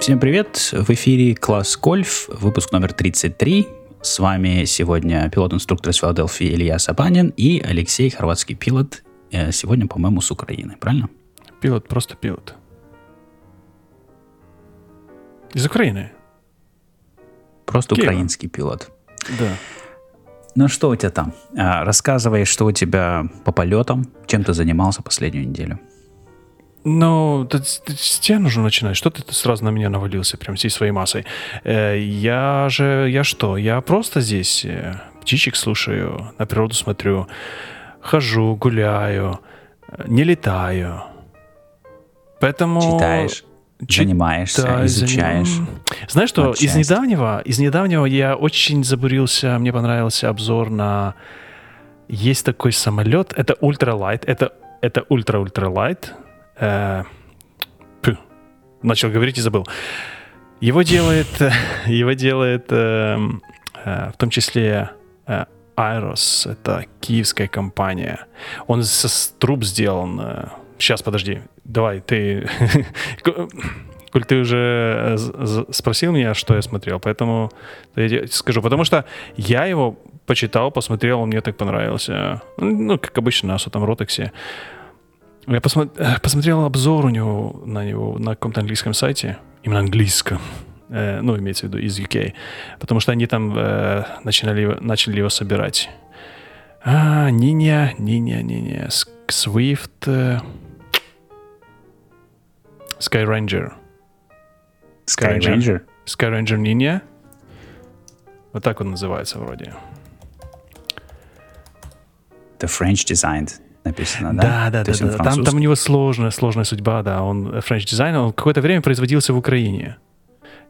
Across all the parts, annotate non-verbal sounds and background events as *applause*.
Всем привет! В эфире класс Гольф, выпуск номер 33. С вами сегодня пилот-инструктор из Филадельфии Илья Сабанин и Алексей, хорватский пилот, э, сегодня, по-моему, с Украины, правильно? Пилот, просто пилот. Из Украины. Просто Киева. украинский пилот. Да. Ну что у тебя там? А, рассказывай, что у тебя по полетам, чем ты занимался последнюю неделю. Ну, с тебя нужно начинать. Что ты сразу на меня навалился прям всей своей массой? Э, я же, я что? Я просто здесь э, птичек слушаю, на природу смотрю, хожу, гуляю, э, не летаю. Поэтому... Читаешь? Чит... Занимаешься, изучаешь. Заним... Знаешь что, из недавнего, из недавнего я очень забурился, мне понравился обзор на... Есть такой самолет, это ультралайт, это, это ультра-ультралайт, Э, начал говорить и забыл. Его делает, *laughs* его делает э, э, в том числе э, Айрос, это киевская компания. Он со труб сделан. Э, сейчас, подожди, давай, ты... *laughs* Коль ты уже э, спросил меня, что я смотрел, поэтому я скажу. Потому что я его почитал, посмотрел, он мне так понравился. Ну, как обычно на сотом ротексе. Я посмотри, э, посмотрел обзор у него на него на каком-то английском сайте, именно английском, э, ну, имеется в виду из UK, потому что они там э, начинали, начали его собирать. А, Ниня, Ниня, Ниня, Swift, э, Skyranger. Skyranger? Skyranger Ниня. Вот так он называется вроде. The French designed написано, да? Да, да, да. да. Там, там у него сложная, сложная судьба, да. Он French дизайнер, он какое-то время производился в Украине.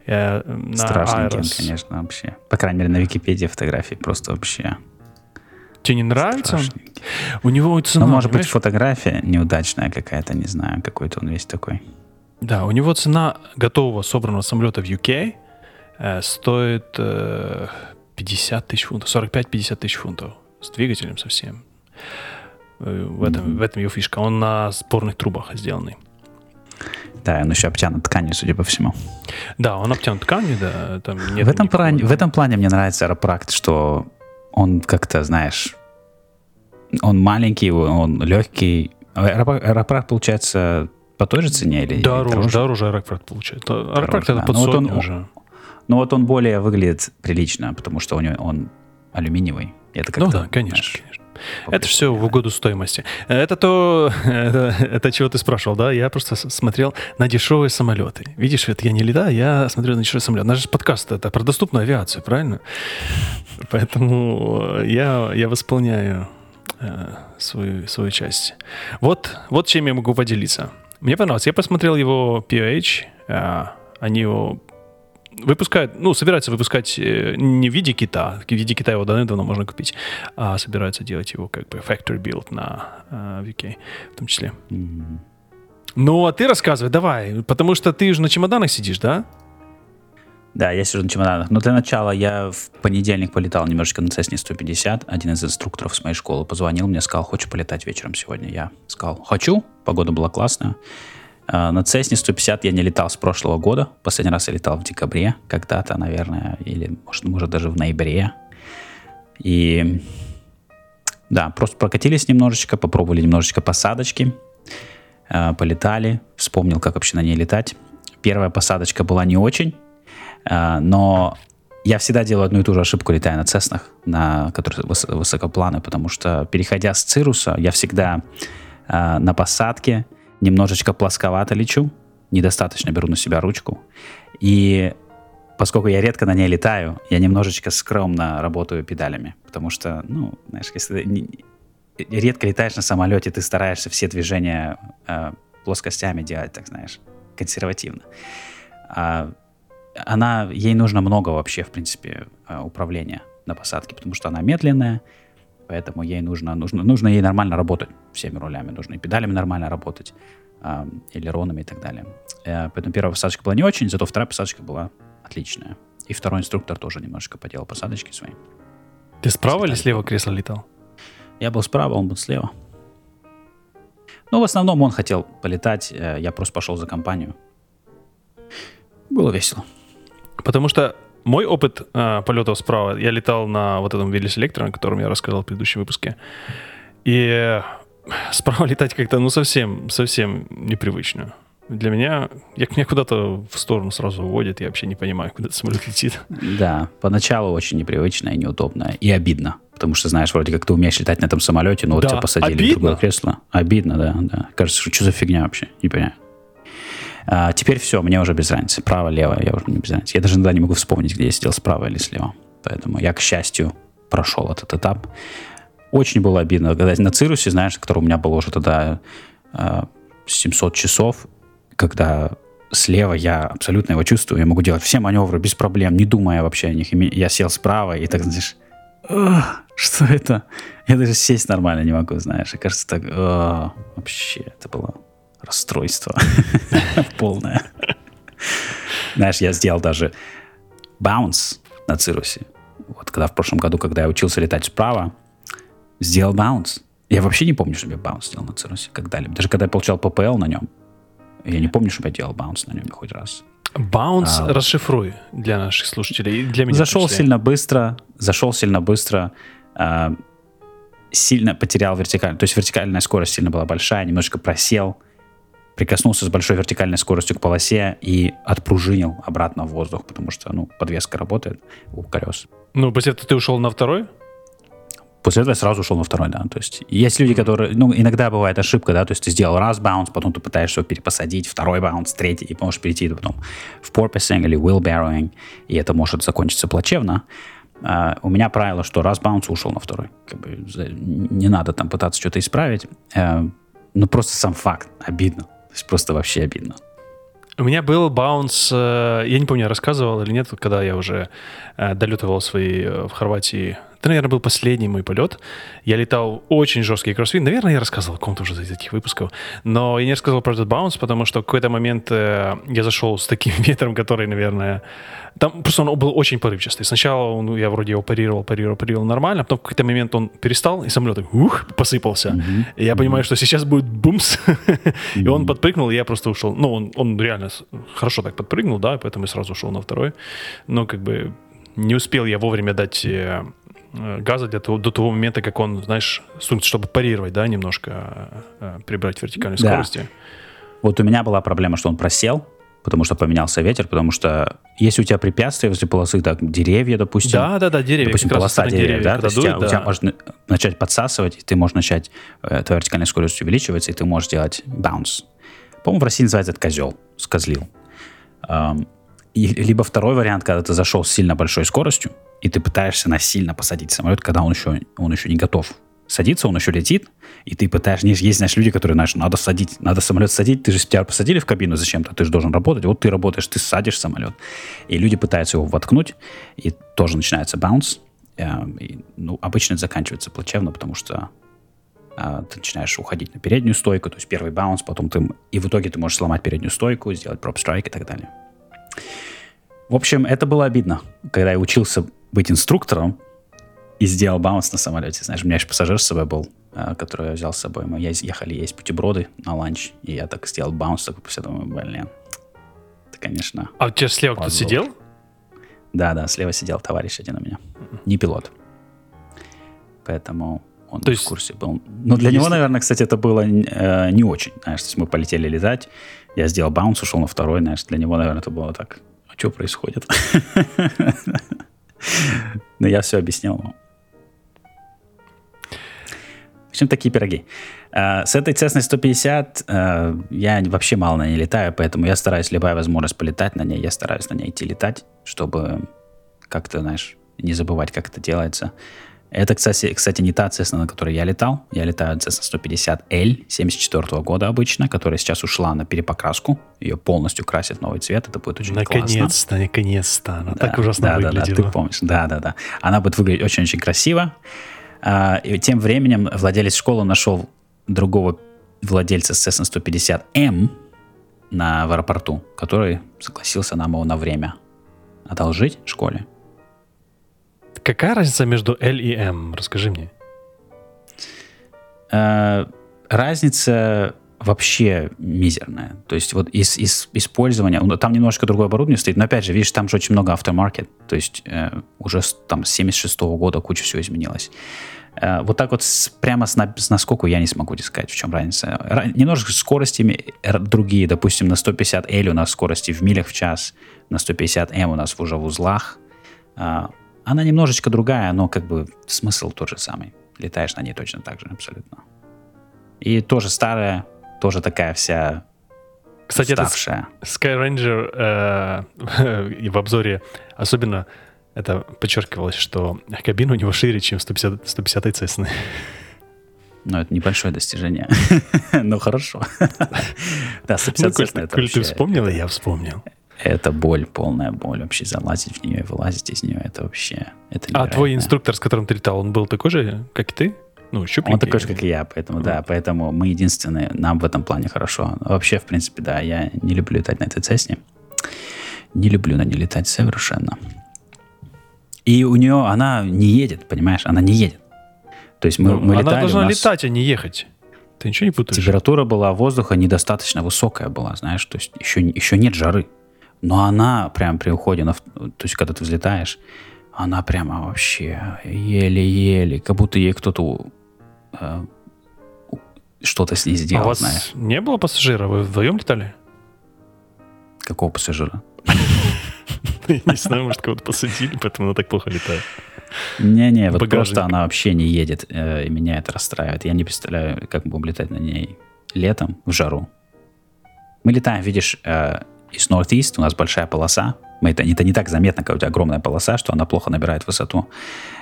Я, Страшненьким, конечно, вообще. По крайней мере, на Википедии фотографии просто вообще. Тебе не нравится? У него цена, Ну, может понимаешь? быть, фотография неудачная какая-то, не знаю, какой-то он весь такой. Да, у него цена готового собранного самолета в UK э, стоит э, 50 тысяч фунтов, 45-50 тысяч фунтов с двигателем совсем. В этом, в этом ее фишка. Он на спорных трубах сделанный. Да, он еще обтянут тканью, судя по всему. Да, он обтянут тканью, да. Там нет в, этом плане, в этом плане мне нравится аэропракт, что он как-то, знаешь, он маленький, он легкий. Аэропракт, получается, по той же цене или дороже? Дороже, дороже аэропракт получается. Аэропракт это да. под ну, вот он, уже. Ну вот он более выглядит прилично, потому что у него он алюминиевый. Это ну да, конечно, знаешь, конечно. Это все в угоду стоимости. Это то, *laughs* это, это чего ты спрашивал, да? Я просто смотрел на дешевые самолеты. Видишь, это я не летаю, я смотрю на дешевые самолеты. Наш подкаст это про доступную авиацию, правильно? Поэтому я, я восполняю э, свою, свою часть. Вот, вот чем я могу поделиться. Мне понравилось. Я посмотрел его PH. Э, они его выпускают, ну, собираются выпускать э, не в виде кита, в виде кита его давно можно купить, а собираются делать его как бы factory build на э, VK в том числе. Mm-hmm. Ну, а ты рассказывай, давай, потому что ты же на чемоданах сидишь, да? Да, я сижу на чемоданах. Но для начала я в понедельник полетал немножечко на Cessna 150. Один из инструкторов с моей школы позвонил мне, сказал, хочешь полетать вечером сегодня? Я сказал, хочу. Погода была классная. А, на Cessna 150 я не летал с прошлого года. Последний раз я летал в декабре когда-то, наверное, или, может, может даже в ноябре. И да, просто прокатились немножечко, попробовали немножечко посадочки, а, полетали, вспомнил, как вообще на ней летать. Первая посадочка была не очень, а, но я всегда делаю одну и ту же ошибку, летая на Цеснах, на которые высокопланы, потому что, переходя с Цируса, я всегда на посадке немножечко плосковато лечу, недостаточно беру на себя ручку. И поскольку я редко на ней летаю, я немножечко скромно работаю педалями, потому что, ну, знаешь, если не, редко летаешь на самолете, ты стараешься все движения э, плоскостями делать, так знаешь, консервативно. А она, ей нужно много вообще, в принципе, э, управления на посадке, потому что она медленная, Поэтому ей нужно, нужно, нужно ей нормально работать всеми рулями. Нужно и педалями нормально работать, э, элеронами и так далее. Э, поэтому первая посадочка была не очень, зато вторая посадочка была отличная. И второй инструктор тоже немножко поделал посадочки свои. Ты справа или слева кресло летал? Я был справа, он был слева. Ну, в основном он хотел полетать, э, я просто пошел за компанию. Было весело. Потому что мой опыт э, полетов справа, я летал на вот этом велоселекторе, о котором я рассказал в предыдущем выпуске. И справа *laughs* летать как-то, ну, совсем, совсем непривычно. Для меня, я меня куда-то в сторону сразу уводит, я вообще не понимаю, куда самолет летит. Да, поначалу очень непривычно и неудобно, и обидно. Потому что, знаешь, вроде как ты умеешь летать на этом самолете, но вот Да, тебя посадили обидно. в другое кресло. Обидно, да, да. Кажется, что, что за фигня вообще, не понимаю. А, теперь все, мне уже без разницы. Право, лево, я уже не без разницы. Я даже иногда не могу вспомнить, где я сидел, справа или слева. Поэтому я, к счастью, прошел этот этап. Очень было обидно, когда на Цирусе, знаешь, который у меня было уже тогда э, 700 часов, когда слева я абсолютно его чувствую, я могу делать все маневры без проблем, не думая вообще о них. Я сел справа, и так, знаешь, «Ах, что это? Я даже сесть нормально не могу, знаешь. И кажется, так, «А, вообще, это было расстройство *laughs* полное. Знаешь, я сделал даже bounce на Cirrus е. Вот когда в прошлом году, когда я учился летать справа, сделал bounce. Я вообще не помню, чтобы я bounce сделал на Cirrus е когда-либо. Даже когда я получал PPL на нем, я не помню, чтобы я делал bounce на нем хоть раз. Bounce А. расшифруй для наших слушателей для меня. Зашел сильно быстро, зашел сильно быстро, а, сильно потерял вертикальную, то есть вертикальная скорость сильно была большая, немножко просел, прикоснулся с большой вертикальной скоростью к полосе и отпружинил обратно в воздух, потому что, ну, подвеска работает у колес. Ну, после этого ты ушел на второй? После этого я сразу ушел на второй, да. То есть есть люди, которые... Ну, иногда бывает ошибка, да, то есть ты сделал раз баунс, потом ты пытаешься его перепосадить, второй баунс, третий, и можешь перейти потом в porpoising или wheelbarrowing, и это может закончиться плачевно. А, у меня правило, что раз баунс ушел на второй. Как бы не надо там пытаться что-то исправить. Э, ну, просто сам факт. Обидно. То есть просто вообще обидно. У меня был баунс, э, я не помню, я рассказывал или нет, когда я уже э, долетывал свои э, в Хорватии. Это, наверное, был последний мой полет. Я летал очень жесткий кроссфит. Наверное, я рассказывал о ком-то уже из этих выпусков. Но я не рассказывал про этот баунс, потому что в какой-то момент э, я зашел с таким *laughs* ветром, который, наверное... Там просто он был очень порывчатый. Сначала он, я вроде его парировал, парировал, парировал нормально, потом в какой-то момент он перестал, и самолет ух, посыпался. И я понимаю, что сейчас будет бумс. *laughs* И он подпрыгнул, и я просто ушел. Ну, он, он реально хорошо так подпрыгнул, да, поэтому я сразу ушел на второй. Но как бы не успел я вовремя дать э, газа для того, до того момента, как он, знаешь, чтобы парировать, да, немножко э, э, прибрать вертикальной Да. скорости. Вот у меня была проблема, что он просел, потому что поменялся ветер, потому что если у тебя препятствия возле полосы, так, деревья, допустим, Да, да, да, деревья. допустим, полоса деревьев, да, то есть у тебя, дует, у тебя да. может на- начать подсасывать, и ты можешь начать, э, твоя вертикальная скорость увеличивается, и ты можешь делать bounce. По-моему, в России называется это козел, скозлил. Ам, и, либо второй вариант, когда ты зашел с сильно большой скоростью, и ты пытаешься насильно посадить самолет, когда он еще, он еще не готов садиться, он еще летит, и ты пытаешься... Есть, знаешь, люди, которые, знаешь, надо садить, надо самолет садить, ты же тебя посадили в кабину зачем-то, ты же должен работать, вот ты работаешь, ты садишь самолет. И люди пытаются его воткнуть, и тоже начинается баунс. Э, и, ну, обычно это заканчивается плачевно, потому что а, ты начинаешь уходить на переднюю стойку, то есть первый баунс, потом ты... И в итоге ты можешь сломать переднюю стойку, сделать проп-страйк и так далее. В общем, это было обидно, когда я учился быть инструктором и сделал баунс на самолете. Знаешь, у меня еще пассажир с собой был, а, который я взял с собой. Мы ехали есть бутерброды на ланч, и я так сделал баунс, такой после думаю, блин, это, конечно... А у тебя слева кто-то сидел? Да-да, слева сидел товарищ один у меня. Не пилот. Поэтому он То в есть, курсе был. Но для него, если- наверное, кстати, это было э, не очень. Знаешь, то есть мы полетели летать, я сделал баунс, ушел на второй, знаешь, для него, наверное, это было так, что происходит? *laughs* Но я все объяснил ему. В общем, такие пироги. Э, С этой Cessna 150 э, я вообще мало на ней летаю, поэтому я стараюсь, любая возможность полетать на ней, я стараюсь на ней идти летать, чтобы как-то, знаешь, не забывать, как это делается. Это, кстати, кстати, не та Cessna, на которой я летал. Я летаю Cessna 150L 74 года обычно, которая сейчас ушла на перепокраску. Ее полностью красят в новый цвет. Это будет очень классно. Наконец-то, наконец-то. Она Да, так ужасно да, да, да, выглядела. ты помнишь. Да, да, да. Она будет выглядеть очень-очень красиво. А, и тем временем владелец школы нашел другого владельца Cessna 150M на, в аэропорту, который согласился нам его на время одолжить школе. Какая разница между L и M? Расскажи мне. Э, разница вообще мизерная. То есть вот из, из использования, ну, там немножко другое оборудование стоит, но опять же, видишь, там же очень много автомаркет, то есть э, уже там с 76 -го года куча всего изменилось. Э, вот так вот с, прямо с, на, с наскоку я не смогу сказать, в чем разница. Ра, немножко скоростями другие, допустим, на 150 L у нас скорости в милях в час, на 150 M у нас уже в узлах. Э, она немножечко другая, но как бы смысл тот же самый. Летаешь на ней точно так же, абсолютно. И тоже старая, тоже такая вся Кстати, уставшая. это Skyranger э, *laughs* в обзоре особенно это подчеркивалось, что кабина у него шире, чем 150, 150 Cessna. Ну, это небольшое достижение. *laughs* Но хорошо. *laughs* Да, 150 Cessna это Коль ты вспомнил, я вспомнил. Это боль, полная боль. Вообще залазить в нее и вылазить из нее, это вообще... Это а твой инструктор, с которым ты летал, он был такой же, как и ты? Ну, щупленький. Он такой же, как и я, поэтому, да, поэтому мы единственные, нам в этом плане хорошо. Вообще, в принципе, да, я не люблю летать на этой цесне. Не люблю на ней летать совершенно. И у нее, она не едет, понимаешь, она не едет. То есть мы, ну, мы она летали... Она должна нас... летать, а не ехать. Ты ничего не путаешь? Температура была воздуха недостаточно высокая была, знаешь, то есть еще, еще нет жары. Но она прям при уходе, на, то есть когда ты взлетаешь, она прямо вообще еле-еле, как будто ей кто-то э, что-то с ней сделал, а у вас знаешь. не было пассажира? Вы вдвоем летали? Какого пассажира? Не знаю, может, кого-то посадили, поэтому она так плохо летает. Не-не, вот просто она вообще не едет, э, и меня это расстраивает. Я не представляю, как будем летать на ней летом в жару. Мы летаем, видишь, э, из Northeast, у нас большая полоса, мы это, это не так заметно, когда у тебя огромная полоса, что она плохо набирает высоту.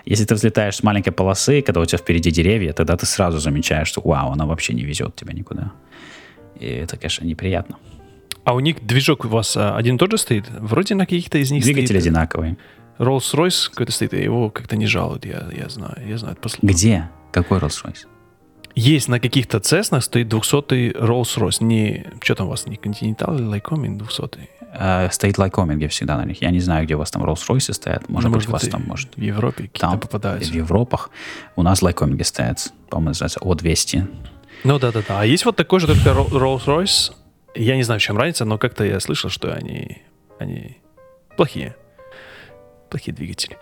Если ты взлетаешь с маленькой полосы, когда у тебя впереди деревья, тогда ты сразу замечаешь, что вау, она вообще не везет тебя никуда. И это, конечно, неприятно. А у них движок у вас а, один тот же стоит? Вроде на каких-то из них Двигатель стоит... одинаковый. Rolls-Royce какой-то стоит, его как-то не жалуют, я, я знаю, я знаю это Где? Какой Rolls-Royce? Есть на каких-то Цеснах стоит 200-й Rolls-Royce. Не, что там у вас, не Continental или Lycoming 200-й? Uh, стоит Lycoming всегда на них. Я не знаю, где у вас там Rolls-Royce стоят. Может, ну, быть, у вас там, может... В Европе там попадаются. В Европах. У нас Lycoming стоят, по-моему, называется O200. Ну да-да-да. А есть вот такой же только Rolls-Royce. Я не знаю, в чем разница, но как-то я слышал, что они, они плохие. Плохие двигатели.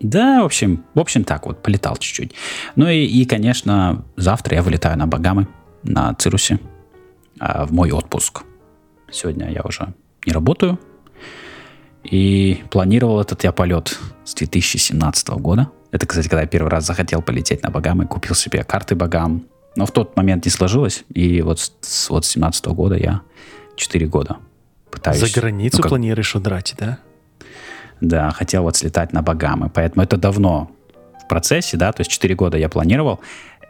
Да, в общем, в общем так вот, полетал чуть-чуть. Ну и, и, конечно, завтра я вылетаю на Багамы, на Цирусе, а, в мой отпуск. Сегодня я уже не работаю. И планировал этот я полет с 2017 года. Это, кстати, когда я первый раз захотел полететь на Багамы, купил себе карты Багам. Но в тот момент не сложилось. И вот с, вот с 17 года я 4 года пытаюсь... За границу ну, планируешь удрать, да? Да, хотел вот слетать на Багамы. Поэтому это давно в процессе, да, то есть 4 года я планировал.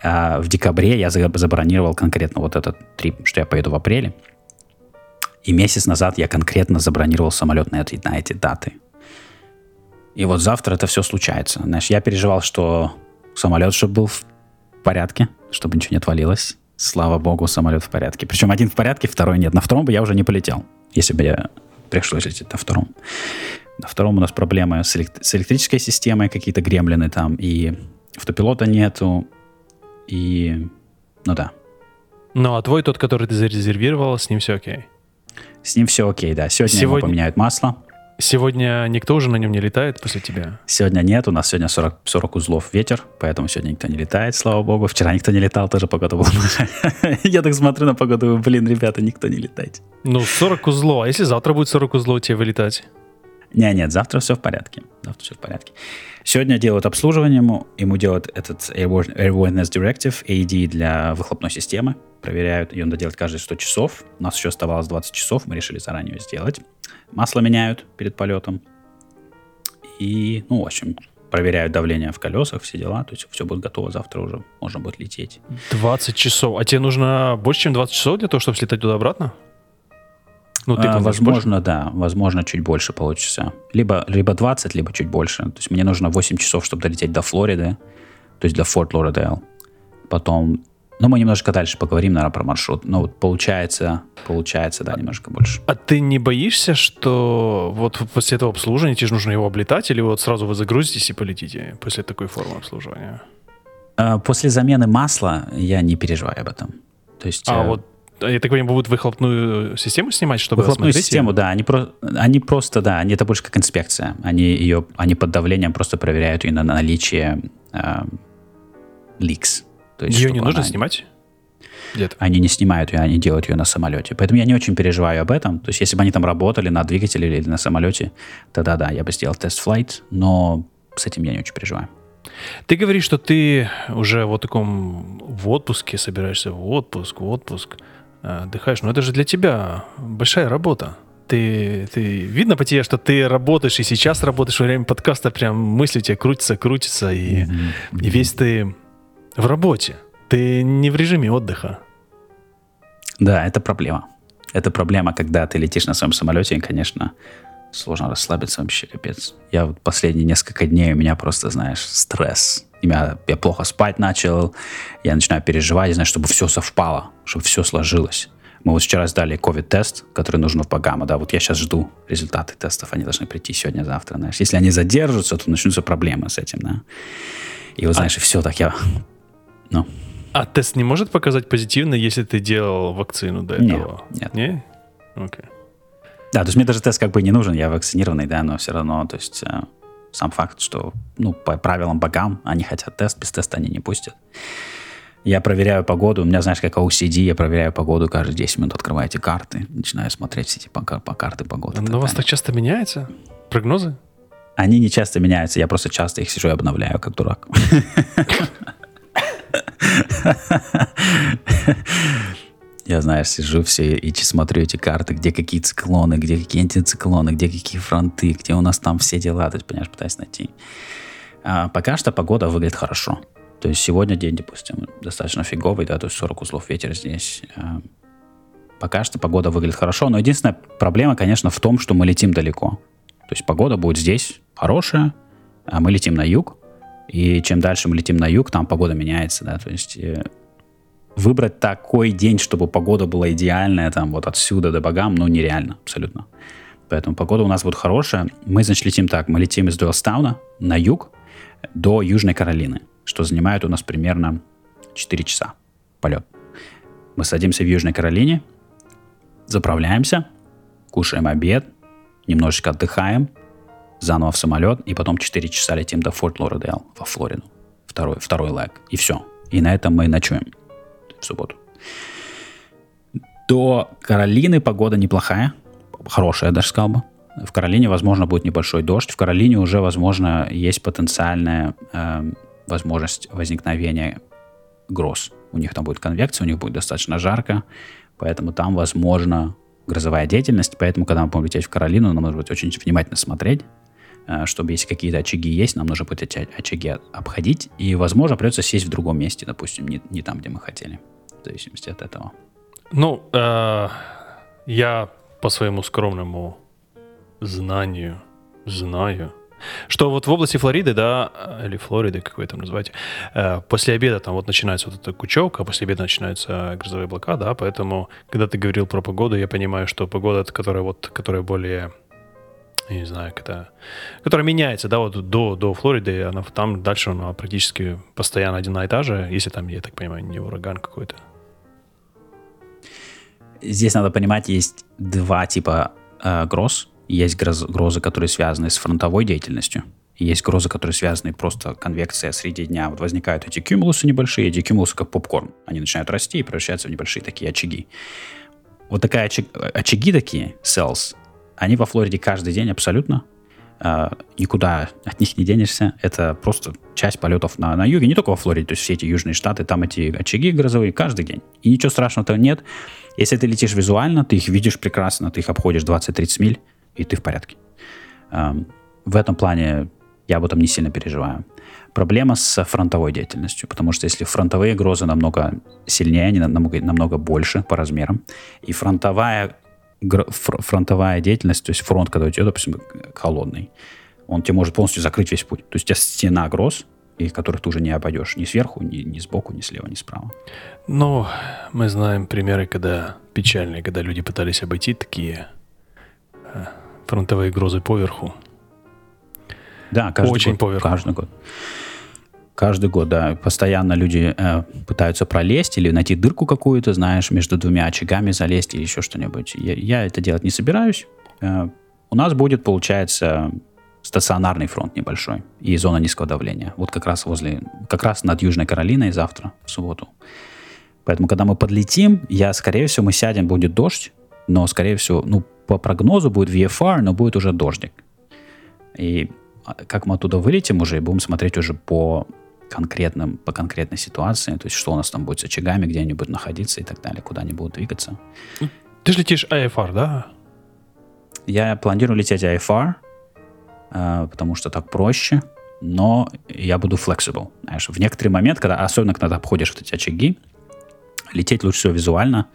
А в декабре я забронировал конкретно вот этот трип, что я поеду в апреле. И месяц назад я конкретно забронировал самолет на эти, на эти даты. И вот завтра это все случается. Знаешь, я переживал, что самолет, чтобы был в порядке, чтобы ничего не отвалилось. Слава богу, самолет в порядке. Причем один в порядке, второй нет. На втором бы я уже не полетел, если бы я пришлось лететь на втором. На втором у нас проблемы с, элект- с электрической системой, какие-то гремлины там, и автопилота нету, и... Ну да. Ну, а твой тот, который ты зарезервировал, с ним все окей? С ним все окей, да. Сегодня, Сегодня... ему поменяют масло. Сегодня никто уже на нем не летает после тебя? Сегодня нет, у нас сегодня 40, 40 узлов ветер, поэтому сегодня никто не летает, слава богу. Вчера никто не летал, тоже погода была *laughs* Я так смотрю на погоду, блин, ребята, никто не летает. Ну, 40 узлов, а если завтра будет 40 узлов, тебе вылетать? Не, нет, завтра все в порядке. Завтра все в порядке. Сегодня делают обслуживание ему, ему делают этот Airworthiness Directive, AED для выхлопной системы. Проверяют, ее надо делать каждые 100 часов. У нас еще оставалось 20 часов, мы решили заранее ее сделать. Масло меняют перед полетом. И, ну, в общем, проверяют давление в колесах, все дела. То есть все будет готово, завтра уже можно будет лететь. 20 часов. А тебе нужно больше, чем 20 часов для того, чтобы слетать туда-обратно? Ну, ты а, возможно, больше? да. Возможно, чуть больше получится. Либо, либо 20, либо чуть больше. То есть мне нужно 8 часов, чтобы долететь до Флориды, то есть до Форт Лордейл. Потом ну, мы немножко дальше поговорим, наверное, про маршрут. Но вот получается, получается, да, немножко больше. А ты не боишься, что вот после этого обслуживания тебе же нужно его облетать, или вот сразу вы загрузитесь и полетите после такой формы обслуживания? А, после замены масла я не переживаю об этом. То есть, А э, вот, я так понимаю, будут выхлопную систему снимать, чтобы выхлопную систему, её? да, они, про, они просто, да, они, это больше как инспекция. Они ее, они под давлением просто проверяют ее на наличие э, ликс. То есть, Ее не нужно она- снимать? Где-то. Они не снимают ее, они делают ее на самолете. Поэтому я не очень переживаю об этом. То есть, если бы они там работали на двигателе или на самолете, тогда да, я бы сделал тест-флайт, но с этим я не очень переживаю. Ты говоришь, что ты уже вот таком в отпуске собираешься в отпуск, в отпуск, э, отдыхаешь. Но это же для тебя большая работа. Ты, ты видно по тебе, что ты работаешь и сейчас работаешь во время подкаста, прям мысли у тебя крутятся, крутятся, и, и весь ты в работе. Ты не в режиме отдыха. Да, это проблема. Это проблема, когда ты летишь на своем самолете, и, конечно, сложно расслабиться вообще, капец. Я вот последние несколько дней, у меня просто, знаешь, стресс. Меня, я плохо спать начал, я начинаю переживать, знаешь, чтобы все совпало, чтобы все сложилось. Мы вот вчера сдали ковид-тест, который нужен в Багама, да, вот я сейчас жду результаты тестов, они должны прийти сегодня-завтра, знаешь. Если они задержатся, то начнутся проблемы с этим, да. И вот, знаешь, и все так я... Ну, А тест не может показать позитивно, если ты делал вакцину до Нет, этого? нет. Не? Окей. Да, то есть мне даже тест как бы не нужен, я вакцинированный, да, но все равно, то есть э, сам факт, что, ну, по правилам богам они хотят тест, без теста они не пустят. Я проверяю погоду, у меня, знаешь, как OCD, я проверяю погоду каждые 10 минут, открываю эти карты, начинаю смотреть все эти по, по карты погоды. Но у вас так часто меняется? Прогнозы? Они не часто меняются, я просто часто их сижу и обновляю, как дурак. *laughs* Я, знаешь, сижу все и смотрю эти карты, где какие циклоны, где какие антициклоны, где какие фронты, где у нас там все дела, то есть, понимаешь, пытаюсь найти. А, пока что погода выглядит хорошо. То есть сегодня день, допустим, достаточно фиговый, да, то есть 40 узлов ветер здесь. А, пока что погода выглядит хорошо, но единственная проблема, конечно, в том, что мы летим далеко. То есть погода будет здесь хорошая, а мы летим на юг, и чем дальше мы летим на юг, там погода меняется, да, то есть э, выбрать такой день, чтобы погода была идеальная, там вот отсюда до богам, ну нереально, абсолютно. Поэтому погода у нас будет хорошая. Мы, значит, летим так, мы летим из Дуэлстауна на юг до Южной Каролины, что занимает у нас примерно 4 часа полет. Мы садимся в Южной Каролине, заправляемся, кушаем обед, немножечко отдыхаем, заново в самолет, и потом 4 часа летим до Форт Лордейл во Флориду. Второй, второй лэг. И все. И на этом мы ночуем в субботу. До Каролины погода неплохая, хорошая, я даже сказал бы. В Каролине, возможно, будет небольшой дождь. В Каролине уже, возможно, есть потенциальная эм, возможность возникновения гроз. У них там будет конвекция, у них будет достаточно жарко, поэтому там, возможно, грозовая деятельность. Поэтому, когда мы будем лететь в Каролину, нам нужно будет очень внимательно смотреть, э, чтобы если какие-то очаги есть, нам нужно будет эти очаги обходить. И, возможно, придется сесть в другом месте, допустим, не, не там, где мы хотели, в зависимости от этого. Ну, э, я по своему скромному знанию знаю, что вот в области Флориды, да, или Флориды, как вы там называете, э, после обеда там вот начинается вот эта кучевка, а после обеда начинаются грозовые облака, да, поэтому, когда ты говорил про погоду, я понимаю, что погода, которая вот, которая более я не знаю, как это, которая меняется, да, вот до, до Флориды, она там дальше она практически постоянно одна и та же, если там, я так понимаю, не ураган какой-то. Здесь надо понимать, есть два типа э, гроз. Есть гроз- грозы, которые связаны с фронтовой деятельностью. Есть грозы, которые связаны просто конвекция среди дня. Вот возникают эти кюмулусы небольшие, эти кюмулусы как попкорн. Они начинают расти и превращаются в небольшие такие очаги. Вот такая очаг- очаги такие, cells, они во Флориде каждый день абсолютно. Э, никуда от них не денешься. Это просто часть полетов на, на юге, не только во Флориде, то есть все эти южные штаты, там эти очаги грозовые каждый день. И ничего страшного-то нет. Если ты летишь визуально, ты их видишь прекрасно, ты их обходишь 20-30 миль, и ты в порядке. Эм, В этом плане я об этом не сильно переживаю. Проблема с фронтовой деятельностью, потому что если фронтовые грозы намного сильнее, они намного, намного больше по размерам, и фронтовая, фронтовая деятельность, то есть фронт, когда у тебя, допустим, холодный, он тебе может полностью закрыть весь путь. То есть у тебя стена гроз, и которых ты уже не обойдешь ни сверху, ни, ни сбоку, ни слева, ни справа. Ну, мы знаем примеры, когда печальные, когда люди пытались обойти такие э, фронтовые грозы поверху. Да, каждый Очень год. поверху. Каждый год. Каждый год, да. Постоянно люди э, пытаются пролезть или найти дырку какую-то, знаешь, между двумя очагами залезть или еще что-нибудь. Я, я это делать не собираюсь. Э, у нас будет, получается, стационарный фронт небольшой и зона низкого давления. Вот как раз возле, как раз над Южной Каролиной завтра, в субботу. Поэтому, когда мы подлетим, я, скорее всего, мы сядем, будет дождь, но, скорее всего, ну, по прогнозу будет VFR, но будет уже дождик. И а, как мы оттуда вылетим уже, и будем смотреть уже по конкретным, по конкретной ситуации, то есть что у нас там будет с очагами, где они будут находиться и так далее, куда они будут двигаться. Ты же летишь IFR, да? Я планирую лететь IFR, э, потому что так проще, но я буду flexible. Знаешь, в некоторый момент, когда, особенно когда обходишь вот эти очаги, лететь лучше всего визуально.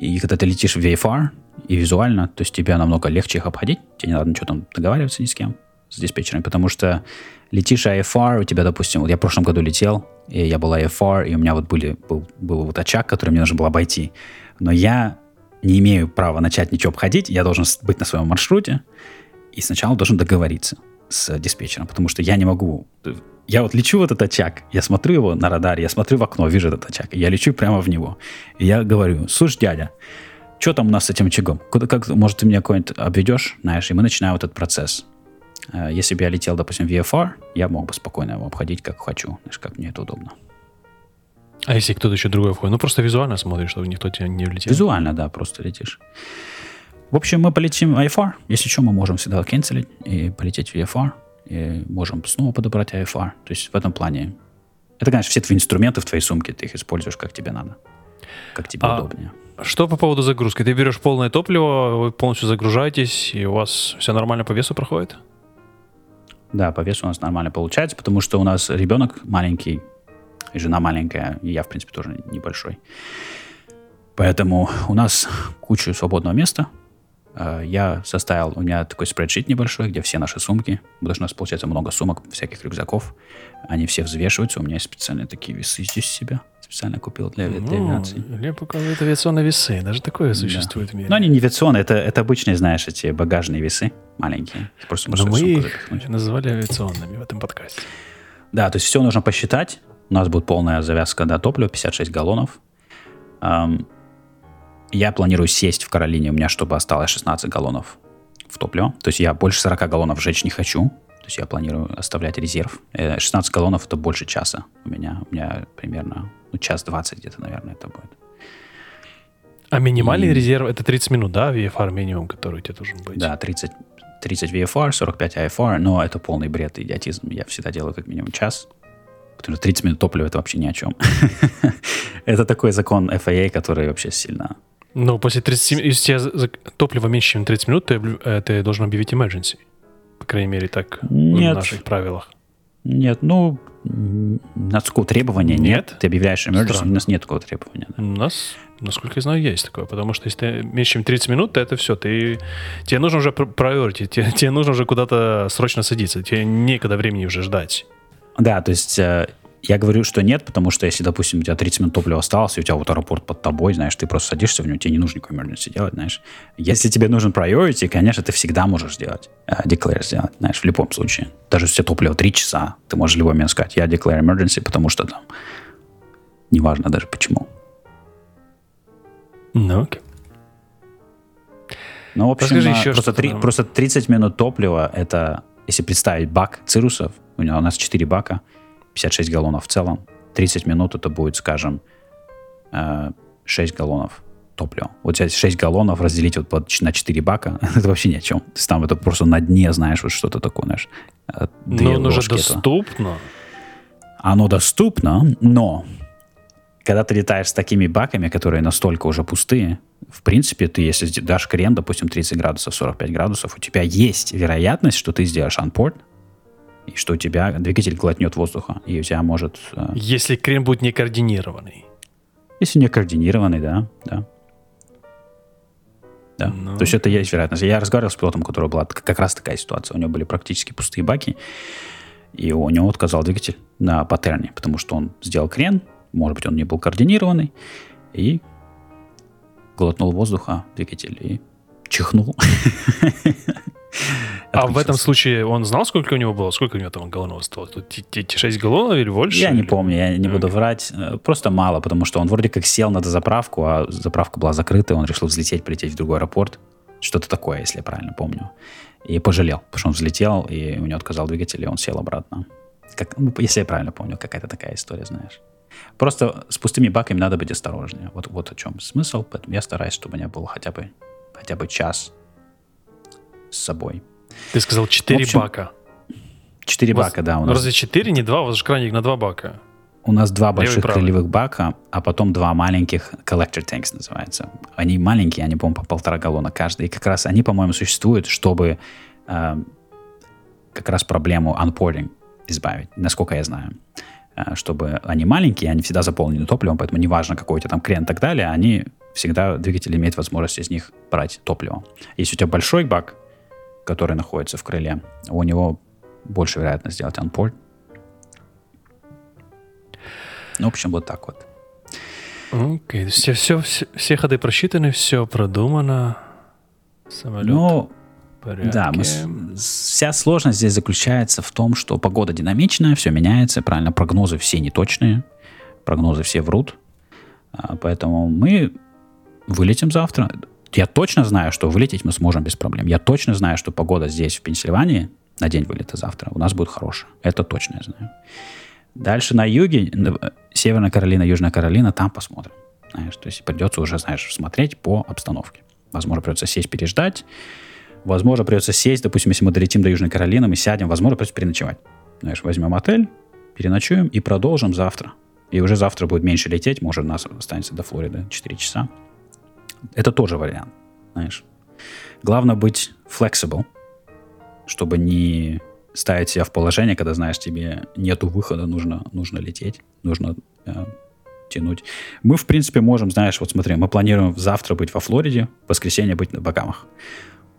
И когда ты летишь в VFR и визуально, то есть тебе намного легче их обходить, тебе не надо ничего там договариваться ни с кем, с диспетчером, потому что летишь IFR, у тебя, допустим, вот я в прошлом году летел, и я был IFR, и у меня вот были, был, был вот очаг, который мне нужно было обойти. Но я не имею права начать ничего обходить, я должен быть на своем маршруте, и сначала должен договориться с диспетчером, потому что я не могу... Я вот лечу в этот очаг, я смотрю его на радаре, я смотрю в окно, вижу этот очаг, я лечу прямо в него. И я говорю, слушай, дядя, что там у нас с этим очагом? Куда, как, может, ты меня какой-нибудь обведешь, знаешь, и мы начинаем этот процесс. Э, если бы я летел, допустим, в VFR, я мог бы спокойно его обходить, как хочу, знаешь, как мне это удобно. А если кто-то еще другой входит? Ну, просто визуально смотришь, чтобы никто тебя не влетел. Визуально, да, просто летишь. В общем, мы полетим в IFR. Если что, мы можем всегда канцелить и полететь в VFR. И можем снова подобрать IFR. То есть в этом плане... Это, конечно, все твои инструменты в твоей сумке. Ты их используешь, как тебе надо. Как тебе а удобнее. Что по поводу загрузки? Ты берешь полное топливо, вы полностью загружаетесь, и у вас все нормально по весу проходит? Да, по весу у нас нормально получается, потому что у нас ребенок маленький, и жена маленькая, и я, в принципе, тоже небольшой. Поэтому у нас куча свободного места. А, я составил, у меня такой спредшит небольшой, где все наши сумки, потому что у нас получается много сумок, всяких рюкзаков. Они все взвешиваются. У меня есть специальные такие весы здесь себя. Специально купил для, для ну, авиации. Лев показывает авиационные весы. Даже такое существует да. в мире. Но они не авиационные, это, это обычные, знаешь, эти багажные весы маленькие. Просто Но мы их запихнуть. называли авиационными в этом подкасте. Да, то есть все нужно посчитать. У нас будет полная завязка до топлива, 56 галлонов. Um, я планирую сесть в Каролине, у меня чтобы осталось 16 галлонов в топливо. То есть я больше 40 галлонов сжечь не хочу. То есть я планирую оставлять резерв. 16 э, галлонов это больше часа у меня. У меня примерно ну, час 20 где-то, наверное, это будет. А минимальный И... резерв это 30 минут, да, VFR минимум, который у тебя должен быть? Да, 30, 30 VFR, 45 IFR, но это полный бред, идиотизм. Я всегда делаю как минимум час. Потому что 30 минут топлива это вообще ни о чем. *laughs* это такой закон FAA, который вообще сильно ну, после 30 минут, если у тебя топливо меньше, чем 30 минут, ты, э, ты должен объявить emergency. По крайней мере, так нет. в наших правилах. Нет, ну, на такого требования нет. нет. Ты объявляешь emergency, Странно. у нас нет такого требования. Да. У нас, насколько я знаю, есть такое. Потому что если ты меньше, чем 30 минут, то это все. Ты, тебе нужно уже priority, тебе, тебе нужно уже куда-то срочно садиться. Тебе некогда времени уже ждать. Да, то есть э, я говорю, что нет, потому что если, допустим, у тебя 30 минут топлива осталось, и у тебя вот аэропорт под тобой, знаешь, ты просто садишься в него, тебе не нужно никакой emergency делать, знаешь. Если тебе нужен priority, конечно, ты всегда можешь сделать, uh, declare сделать, знаешь, в любом случае. Даже если у тебя топливо 3 часа, ты можешь любой момент сказать, я declare emergency, потому что там неважно даже почему. Ну, окей. Ну, в общем, Расскажи еще просто, 3, просто 30 минут топлива, это, если представить бак цирусов, у, него, у нас 4 бака, 56 галлонов в целом. 30 минут это будет, скажем, 6 э, галлонов топлива. Вот взять 6 галлонов, разделить вот на 4 бака, *laughs* это вообще ни о чем. То есть там это просто на дне, знаешь, вот что-то такое, знаешь. Э, но оно же доступно. Это. Оно доступно, но когда ты летаешь с такими баками, которые настолько уже пустые, в принципе, ты, если дашь крен, допустим, 30 градусов, 45 градусов, у тебя есть вероятность, что ты сделаешь анпорт, и что у тебя двигатель глотнет воздуха, и у тебя может... Э, Если крем будет не координированный. Если не координированный, да, да. Да. Ну... То есть это есть вероятность. Я разговаривал с пилотом, у которого была как раз такая ситуация. У него были практически пустые баки, и у него отказал двигатель на паттерне, потому что он сделал крен, может быть, он не был координированный, и глотнул воздуха двигатель и чихнул. *laughs* А в этом случае он знал, сколько у него было? Сколько у него там галлонов стоило? Эти 6 галлонов или больше? Я не помню, я не буду врать. Э, просто мало, потому что он вроде как сел на заправку, а заправка была закрыта, он решил взлететь, полететь в другой аэропорт. Что-то такое, если я правильно помню. И пожалел, потому что он взлетел, и у него отказал двигатель, и он сел обратно. Как, ну, если я правильно помню, какая-то такая история, знаешь. Просто с пустыми баками надо быть осторожнее. Вот, вот о чем смысл. Поэтому я стараюсь, чтобы у меня было хотя бы, хотя бы час с собой. Ты сказал 4 общем, бака. 4 бака, да. У нас... Разве 4, не 2? У вас же краник на 2 бака. У нас два больших крыльевых бака, а потом два маленьких collector tanks называется. Они маленькие, они, по-моему, по полтора галлона каждый. И как раз они, по-моему, существуют, чтобы э, как раз проблему unporting избавить, насколько я знаю. Э, чтобы они маленькие, они всегда заполнены топливом, поэтому неважно, какой у тебя там крен и так далее, они всегда, двигатель имеет возможность из них брать топливо. Если у тебя большой бак, который находится в крыле, у него больше вероятность сделать unport, ну, в общем, вот так вот. Окей, okay. все, все, все, все ходы просчитаны, все продумано. Самолет. Ну, да, мы, вся сложность здесь заключается в том, что погода динамичная, все меняется, правильно, прогнозы все неточные, прогнозы все врут, а, поэтому мы вылетим завтра. Я точно знаю, что вылететь мы сможем без проблем. Я точно знаю, что погода здесь, в Пенсильвании, на день вылета завтра у нас будет хорошая. Это точно я знаю. Дальше на юге, Северная Каролина, Южная Каролина, там посмотрим. Знаешь, то есть придется уже, знаешь, смотреть по обстановке. Возможно, придется сесть, переждать. Возможно, придется сесть, допустим, если мы долетим до Южной Каролины, мы сядем, возможно, придется переночевать. Знаешь, возьмем отель, переночуем и продолжим завтра. И уже завтра будет меньше лететь, может, у нас останется до Флориды 4 часа. Это тоже вариант, знаешь. Главное быть flexible, чтобы не ставить себя в положение, когда, знаешь, тебе нету выхода, нужно, нужно лететь, нужно э, тянуть. Мы, в принципе, можем, знаешь, вот смотри, мы планируем завтра быть во Флориде, в воскресенье быть на Багамах.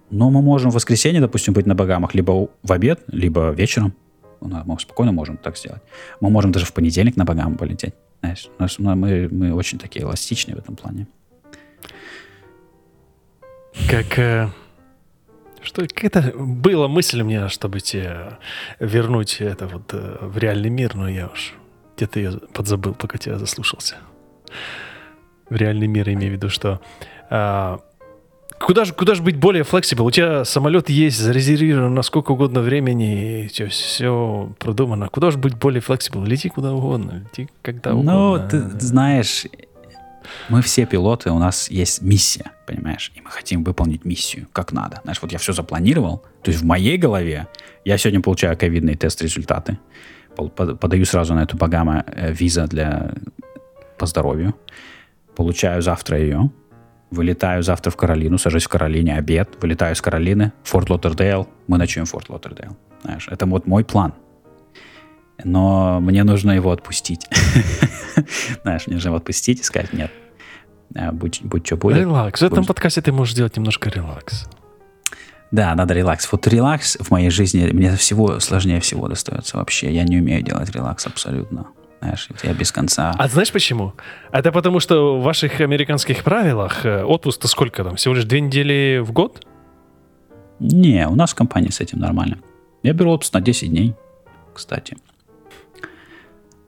Но мы можем в воскресенье, допустим, быть на Багамах либо в обед, либо вечером. Мы спокойно можем так сделать. Мы можем даже в понедельник на Багамы полететь. Знаешь, мы, мы очень такие эластичные в этом плане. Как э, что какая-то была мысль у меня, чтобы тебе вернуть это вот э, в реальный мир, но я уж где-то ее подзабыл, пока тебя заслушался. В реальный мир имею в виду, что а, куда же куда же быть более flexible? У тебя самолет есть, зарезервирован на сколько угодно времени, и все, все продумано. Куда же быть более flexible? Лети куда угодно, лети когда ну, угодно. Ну, ты знаешь, мы все пилоты, у нас есть миссия, понимаешь? И мы хотим выполнить миссию как надо. Знаешь, вот я все запланировал. То есть в моей голове я сегодня получаю ковидные тест-результаты. Подаю сразу на эту Багама э, виза для по здоровью. Получаю завтра ее. Вылетаю завтра в Каролину, сажусь в Каролине, обед. Вылетаю из Каролины, Fort Lauderdale. Мы ночуем в Fort Lauderdale. Знаешь, это вот мой план но мне нужно его отпустить. *laughs* Знаешь, мне нужно его отпустить и сказать, нет, будь, будь что будет. Релакс. В этом подкасте ты можешь сделать немножко релакс. Да, надо релакс. Вот релакс в моей жизни, мне всего сложнее всего достается вообще. Я не умею делать релакс абсолютно. Знаешь, я без конца. А знаешь почему? Это потому, что в ваших американских правилах э, отпуск-то сколько там? Всего лишь две недели в год? Не, у нас в компании с этим нормально. Я беру отпуск на 10 дней, кстати.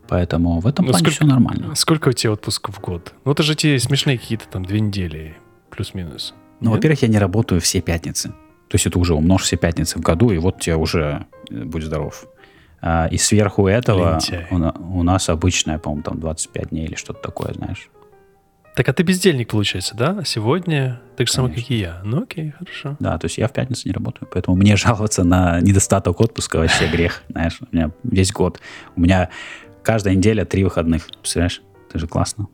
Поэтому в этом ну, плане сколько, все нормально. Сколько у тебя отпуск в год? Ну, это же те смешные какие-то там две недели, плюс-минус. Ну, Нет? во-первых, я не работаю все пятницы. То есть это уже умножь все пятницы в году, и вот тебе уже э, будь здоров. А, и сверху этого у, у нас обычная, по-моему, там 25 дней или что-то такое, знаешь. Так, а ты бездельник, получается, да? Сегодня так же самое, как и я. Ну, окей, хорошо. Да, то есть я в пятницу не работаю, поэтому мне жаловаться на недостаток отпуска вообще грех, знаешь. У меня весь год. У меня Каждая неделя три выходных. Представляешь? Это же классно.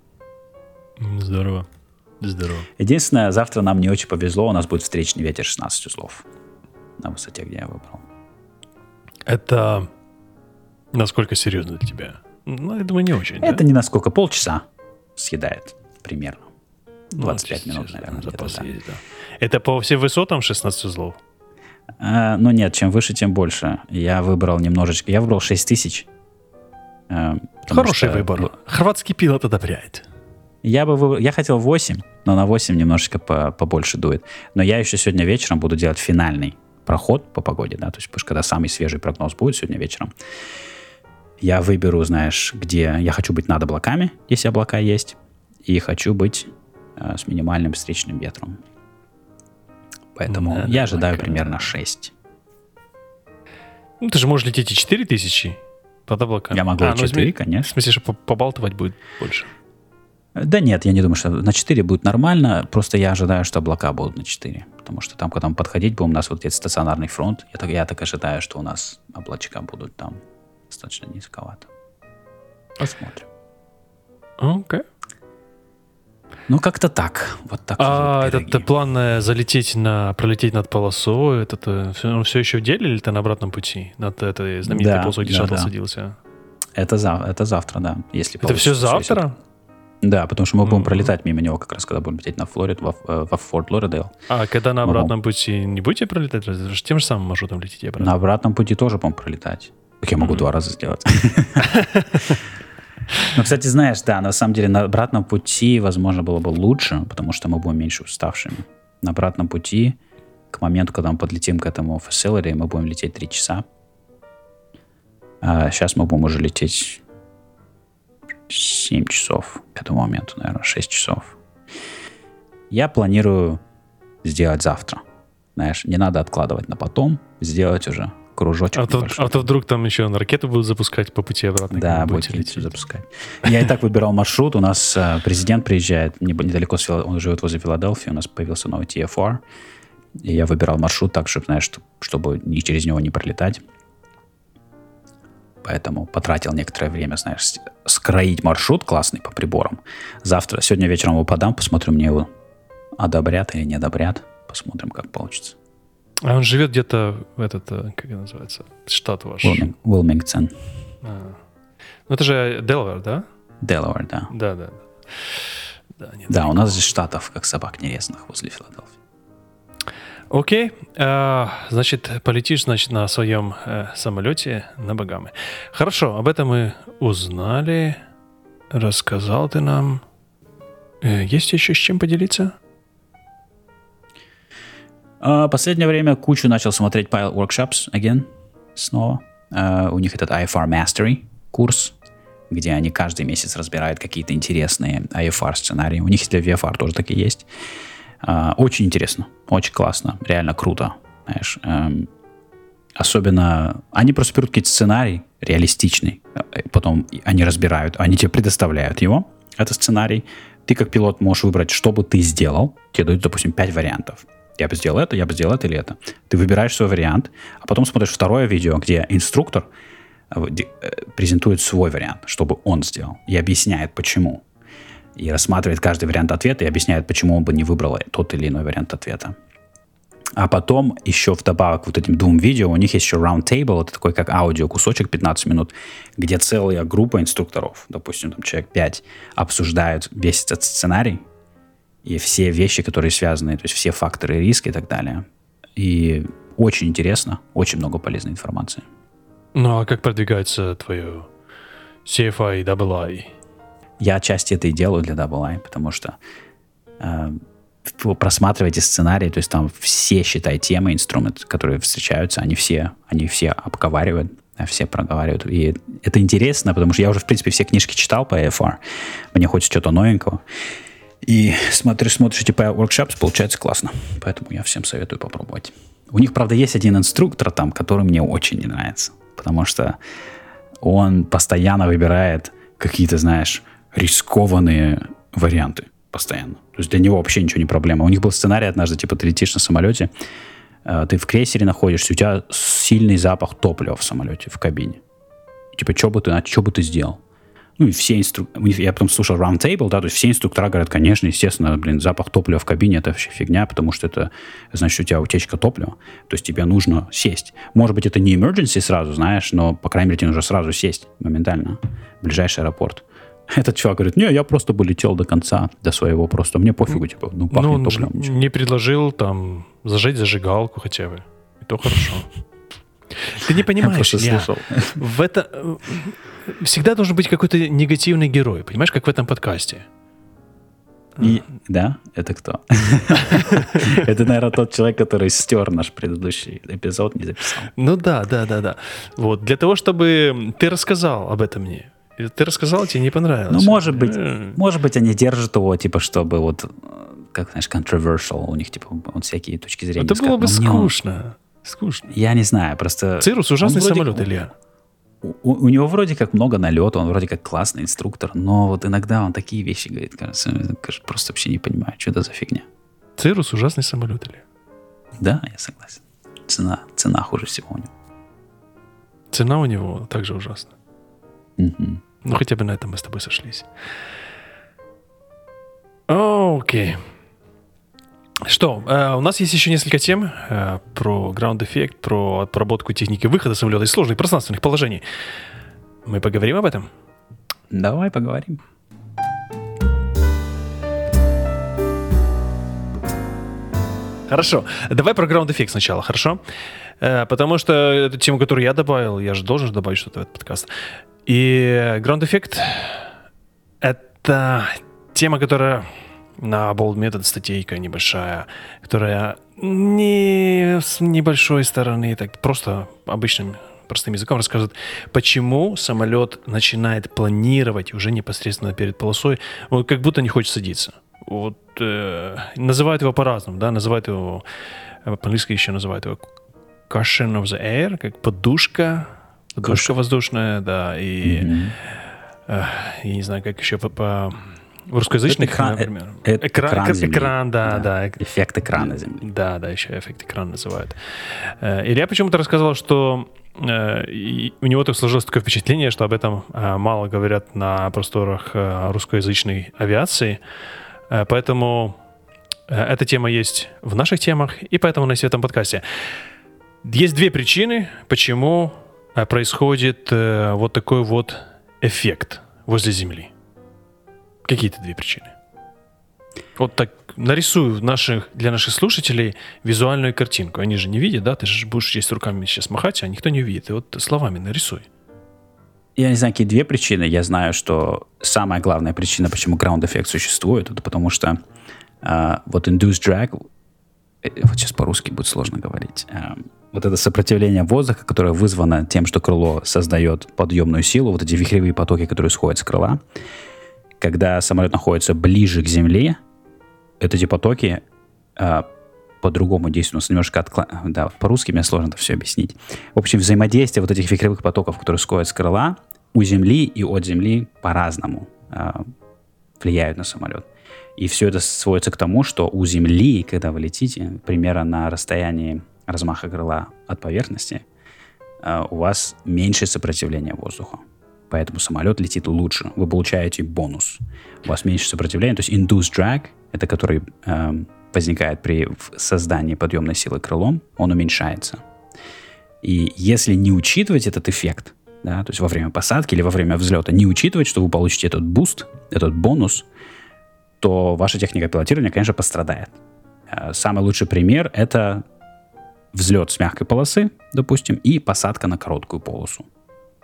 Здорово. Здорово. Единственное, завтра нам не очень повезло. У нас будет встречный ветер 16 узлов на высоте, где я выбрал. Это насколько серьезно для тебя? Ну, я думаю, не очень. Это да? не насколько. Полчаса съедает примерно. 25 ну, минут, наверное. Запас да. есть, да. Это по всем высотам 16 узлов? А, ну нет, чем выше, тем больше. Я выбрал немножечко. Я выбрал 6 тысяч. Э, Хороший что, выбор. Хорватский пилот одобряет. Я бы выбрал, я хотел 8, но на 8 немножечко по, побольше дует. Но я еще сегодня вечером буду делать финальный проход по погоде, да, то есть, потому что когда самый свежий прогноз будет сегодня вечером, я выберу, знаешь, где я хочу быть над облаками, если облака есть, и хочу быть э, с минимальным встречным ветром. Поэтому Над я ожидаю облаками. примерно 6. Ну, ты же можешь лететь и 4000 под облаками. Я могу А, и ну, 4, изме- В конечно. смысле, что по- побалтывать будет больше. Да нет, я не думаю, что на 4 будет нормально, просто я ожидаю, что облака будут на 4. Потому что там, когда мы подходить будем, у нас вот есть стационарный фронт, я так, я так ожидаю, что у нас облачка будут там достаточно низковато. Посмотрим. Окей. Ну, как-то так. Вот так. А этот план залететь на, пролететь над полосой, этот, э, все, он все еще в деле или ты на обратном пути? Над этой знаменитой Да, полосой, где да, шаттл да. садился? Это, зав- это завтра, да. Если Это все завтра? Да, потому что мы будем Мгм. пролетать мимо него как раз, когда будем лететь на Флорид, во, э, во Форт Лоридейл. А когда на обратном пути не будете пролетать? тем же самым маршрутом летите обратно. На обратном пути тоже, по-моему, пролетать. Так я могу Мгм. два раза сделать. *laughs* Ну, кстати, знаешь, да, на самом деле на обратном пути, возможно, было бы лучше, потому что мы будем меньше уставшими. На обратном пути, к моменту, когда мы подлетим к этому facility, мы будем лететь 3 часа. А сейчас мы будем уже лететь 7 часов к этому моменту, наверное, 6 часов. Я планирую сделать завтра. Знаешь, не надо откладывать на потом, сделать уже кружочек А то, а то вдруг там еще на ракету будут запускать по пути обратно. Да, будете лететь. запускать. Я и так выбирал маршрут. У нас э, президент приезжает недалеко, он живет возле Филадельфии. У нас появился новый TFR. И я выбирал маршрут так, чтобы, знаешь, чтоб- чтобы ни через него не пролетать. Поэтому потратил некоторое время, знаешь, скроить маршрут классный по приборам. Завтра, сегодня вечером его подам, посмотрю, мне его одобрят или не одобрят. Посмотрим, как получится. А он живет где-то в этот, э, как это называется, штат ваш. Уилминг- Уилмингтон, А. Ну это же Делавер, да? Делавэр, да. Да, да. Да, да, нет, Да, у нас здесь штатов, как собак нерезанных возле Филадельфии. Окей, а, значит, полетишь, значит, на своем э, самолете на Багамы. Хорошо, об этом мы узнали. Рассказал ты нам. Э, есть еще с чем поделиться? А, Последнее время кучу начал смотреть Pilot Workshops again, снова. А, У них этот IFR Mastery курс, где они каждый месяц разбирают какие-то интересные IFR сценарии. У них для VFR тоже такие есть. А, Очень интересно, очень классно, реально круто. Знаешь, эм, особенно они просто берут какие-то сценарий реалистичный, э, потом они разбирают, они тебе предоставляют его, это сценарий. Ты как пилот можешь выбрать, что бы ты сделал. Тебе дают, допустим, 5 вариантов. Я бы сделал это, я бы сделал это или это. Ты выбираешь свой вариант, а потом смотришь второе видео, где инструктор э, э, презентует свой вариант, чтобы он сделал, и объясняет, почему. И рассматривает каждый вариант ответа и объясняет, почему он бы не выбрал тот или иной вариант ответа. А потом еще вдобавок вот этим двум видео у них есть еще round table, это такой как аудио кусочек 15 минут, где целая группа инструкторов, допустим, там человек 5, обсуждают весь этот сценарий и все вещи, которые связаны, то есть все факторы риска и так далее. И очень интересно, очень много полезной информации. Ну а как продвигается твое CFI, WI? Я отчасти это и делаю для Double I, потому что э, вы просматриваете сценарий, то есть там все, считай, темы, инструменты, которые встречаются, они все, они все обговаривают, все проговаривают. И это интересно, потому что я уже, в принципе, все книжки читал по AFR. Мне хочется что-то новенького. И смотришь, смотришь эти workshops, получается классно. Поэтому я всем советую попробовать. У них, правда, есть один инструктор там, который мне очень не нравится. Потому что он постоянно выбирает какие-то, знаешь, рискованные варианты постоянно. То есть для него вообще ничего не проблема. У них был сценарий однажды, типа, ты летишь на самолете, э, ты в крейсере находишься, у тебя сильный запах топлива в самолете, в кабине. Типа, что бы ты, что бы ты сделал? Ну, и все инструкторы... Я потом слушал Roundtable, да, то есть все инструктора говорят, конечно, естественно, блин, запах топлива в кабине это вообще фигня, потому что это значит, у тебя утечка топлива, то есть тебе нужно сесть. Может быть, это не emergency сразу, знаешь, но, по крайней мере, тебе нужно сразу сесть моментально в ближайший аэропорт. *laughs* Этот чувак говорит, не, я просто бы летел до конца, до своего просто, мне пофигу, типа, ну, пахнет ну, топливом. ничего». не предложил там зажечь зажигалку хотя бы. И то хорошо. Ты не Я понимаешь, Илья, слышал. в это э, всегда должен быть какой-то негативный герой, понимаешь, как в этом подкасте. И, да? Это кто? *laughs* Это, наверное, тот человек, который стер наш предыдущий эпизод, не записал. Ну да, да, да, да. Вот, для того, чтобы ты рассказал об этом мне. Ты рассказал, тебе не понравилось. Ну, может быть, может быть, они держат его, типа, чтобы вот, как, знаешь, controversial, у них, типа, вот всякие точки зрения. Это было бы скучно. Скучно. Я не знаю, просто... Цирус ужасный самолет, Илья у, у него вроде как много налета, он вроде как классный инструктор, но вот иногда он такие вещи говорит, кажется, кажется просто вообще не понимаю, что это за фигня. Цирус ужасный самолет или? Да, я согласен. Цена, цена хуже всего у него. Цена у него также ужасна. Угу. Ну, хотя бы на этом мы с тобой сошлись. Окей. Okay. Что, э, у нас есть еще несколько тем э, про Ground Effect, про отработку техники выхода самолета из сложных пространственных положений. Мы поговорим об этом? Давай поговорим. Хорошо. Давай про Ground Effect сначала, хорошо? Э, потому что эту тему, которую я добавил, я же должен добавить что-то в этот подкаст. И Ground Effect — это тема, которая на Bold Method статейка небольшая, которая не с небольшой стороны, так просто обычным простым языком рассказывает, почему самолет начинает планировать уже непосредственно перед полосой, вот как будто не хочет садиться. Вот э, называют его по-разному, да, называют его э, по-английски еще называют его cushion of the air, как подушка, подушка воздушная, да, и mm-hmm. э, я не знаю, как еще по, по в русскоязычных, экран, например. Это экран, экран, земли. экран да, да, да. Эффект экрана земли. Да, да, еще эффект экрана называют. Э, Илья почему-то рассказывал, что э, у него так сложилось такое впечатление, что об этом э, мало говорят на просторах русскоязычной авиации. Поэтому эта тема есть в наших темах, и поэтому на этом подкасте. Есть две причины, почему происходит вот такой вот эффект возле Земли. Какие-то две причины. Вот так нарисую наших, для наших слушателей визуальную картинку. Они же не видят, да? Ты же будешь здесь руками сейчас махать, а никто не увидит. И вот словами нарисуй. Я не знаю, какие две причины. Я знаю, что самая главная причина, почему ground effect существует, это потому что э, вот induced drag, э, вот сейчас по-русски будет сложно говорить, э, вот это сопротивление воздуха, которое вызвано тем, что крыло создает подъемную силу, вот эти вихревые потоки, которые сходят с крыла, когда самолет находится ближе к Земле, эти потоки э, по-другому действуют. У немножко откла... Да, по-русски мне сложно это все объяснить. В общем, взаимодействие вот этих ветровых потоков, которые сходят с крыла, у Земли и от Земли по-разному э, влияют на самолет. И все это сводится к тому, что у Земли, когда вы летите, примерно на расстоянии размаха крыла от поверхности, э, у вас меньше сопротивления воздуха поэтому самолет летит лучше. Вы получаете бонус. У вас меньше сопротивления. То есть induced drag, это который э, возникает при создании подъемной силы крылом, он уменьшается. И если не учитывать этот эффект, да, то есть во время посадки или во время взлета, не учитывать, что вы получите этот boost, этот бонус, то ваша техника пилотирования, конечно, пострадает. Э, самый лучший пример — это взлет с мягкой полосы, допустим, и посадка на короткую полосу.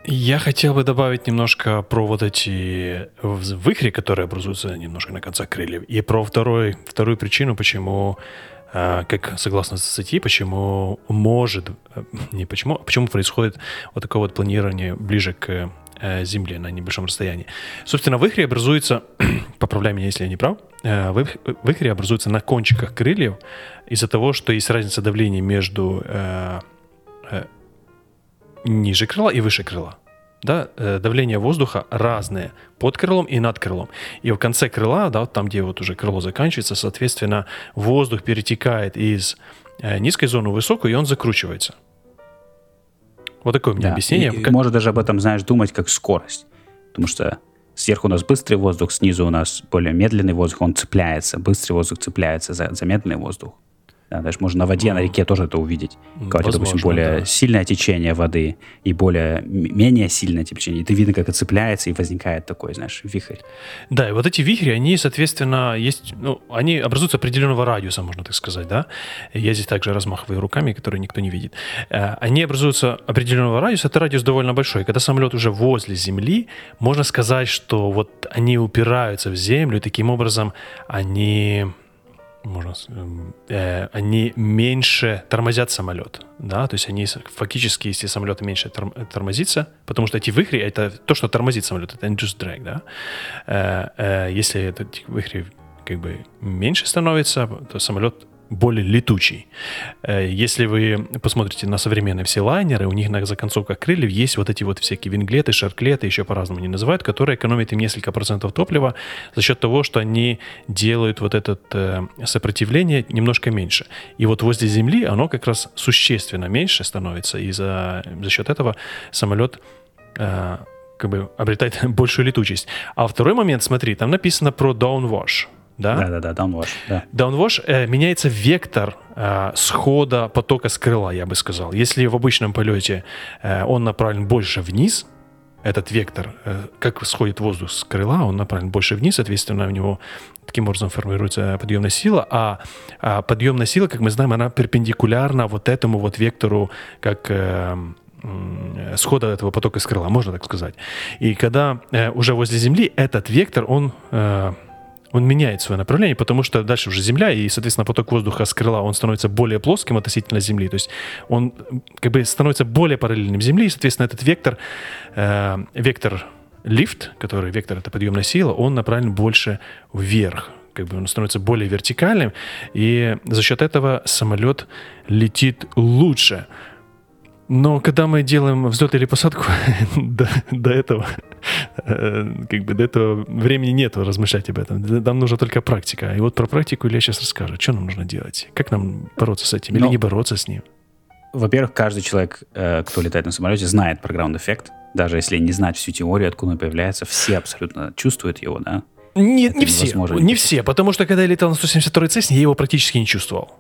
Я хотел бы добавить немножко про вот эти выхри, которые образуются немножко на концах крыльев, и про второй, вторую причину, почему, а, как согласно статье, почему может, э, не почему, а почему происходит вот такое вот планирование ближе к э, Земле на небольшом расстоянии. Собственно, выхри образуются, *clears throat* поправляй меня, если я не прав, э, выхри образуются на кончиках крыльев из-за того, что есть разница давления между ниже крыла и выше крыла. Да, э, давление воздуха разное под крылом и над крылом. И в конце крыла, да, там, где вот уже крыло заканчивается, соответственно, воздух перетекает из э, низкой зоны в высокую, и он закручивается. Вот такое у меня да. объяснение. И, как... Можно даже об этом, знаешь, думать как скорость. Потому что сверху у нас быстрый воздух, снизу у нас более медленный воздух, он цепляется, быстрый воздух цепляется за, за медленный воздух. Да, даже можно на воде, на реке тоже это увидеть. Когда, Возможно, допустим, более да. сильное течение воды и более менее сильное течение, и ты видно, как это цепляется, и возникает такой, знаешь, вихрь. Да, и вот эти вихри, они, соответственно, есть, ну, они образуются определенного радиуса, можно так сказать, да. Я здесь также размахиваю руками, которые никто не видит. Э, Они образуются определенного радиуса, это радиус довольно большой. Когда самолет уже возле Земли, можно сказать, что вот они упираются в Землю, и таким образом они можно, эм, э, они меньше тормозят самолет, да, то есть они фактически, если самолет меньше торм- тормозится, потому что эти вихри, это то, что тормозит самолет, это induced drag, да, Э, э, если этот вихри как бы меньше становится, то самолет более летучий. Э, Если вы посмотрите на современные все лайнеры, у них на законцовках крыльев есть вот эти вот всякие винглеты, шарклеты, еще по-разному они называют, которые экономят им несколько процентов топлива за счет того, что они делают вот это э, сопротивление немножко меньше. И вот возле Земли оно как раз существенно меньше становится, и за, за счет этого самолет э, как бы обретает *laughs* большую летучесть. А второй момент, смотри, там написано про downwash. Да? Да-да-да, downwash, да. Downwash э, меняется вектор э, схода потока с крыла, я бы сказал. Если в обычном полете э, он направлен больше вниз, этот вектор, э, как сходит воздух с крыла, он направлен больше вниз, соответственно, у него таким образом формируется подъемная сила, а, а подъемная сила, как мы знаем, она перпендикулярна вот этому вот вектору, как э, м, схода этого потока с крыла, можно так сказать. И когда э, уже возле Земли этот вектор, он э, он меняет свое направление, потому что дальше уже Земля, и, соответственно, поток воздуха с крыла, он становится более плоским относительно Земли, то есть он как бы становится более параллельным Земле, и, соответственно, этот вектор, э, вектор лифт, который вектор это подъемная сила, он направлен больше вверх, как бы он становится более вертикальным, и за счет этого самолет летит лучше. Но когда мы делаем взлет или посадку, *laughs* до, до этого э, как бы до этого времени нету размышлять об этом. Нам нужна только практика. И вот про практику Илья сейчас расскажет. Что нам нужно делать? Как нам бороться с этим? Или Ну, не бороться с ним? Во-первых, каждый человек, э, кто летает на самолете, знает про ground-эффект. Даже если не знать всю теорию, откуда он появляется, все абсолютно чувствуют его, да? Это не все. Не не все, потому что когда я летал на 172 Цесне, я его практически не чувствовал.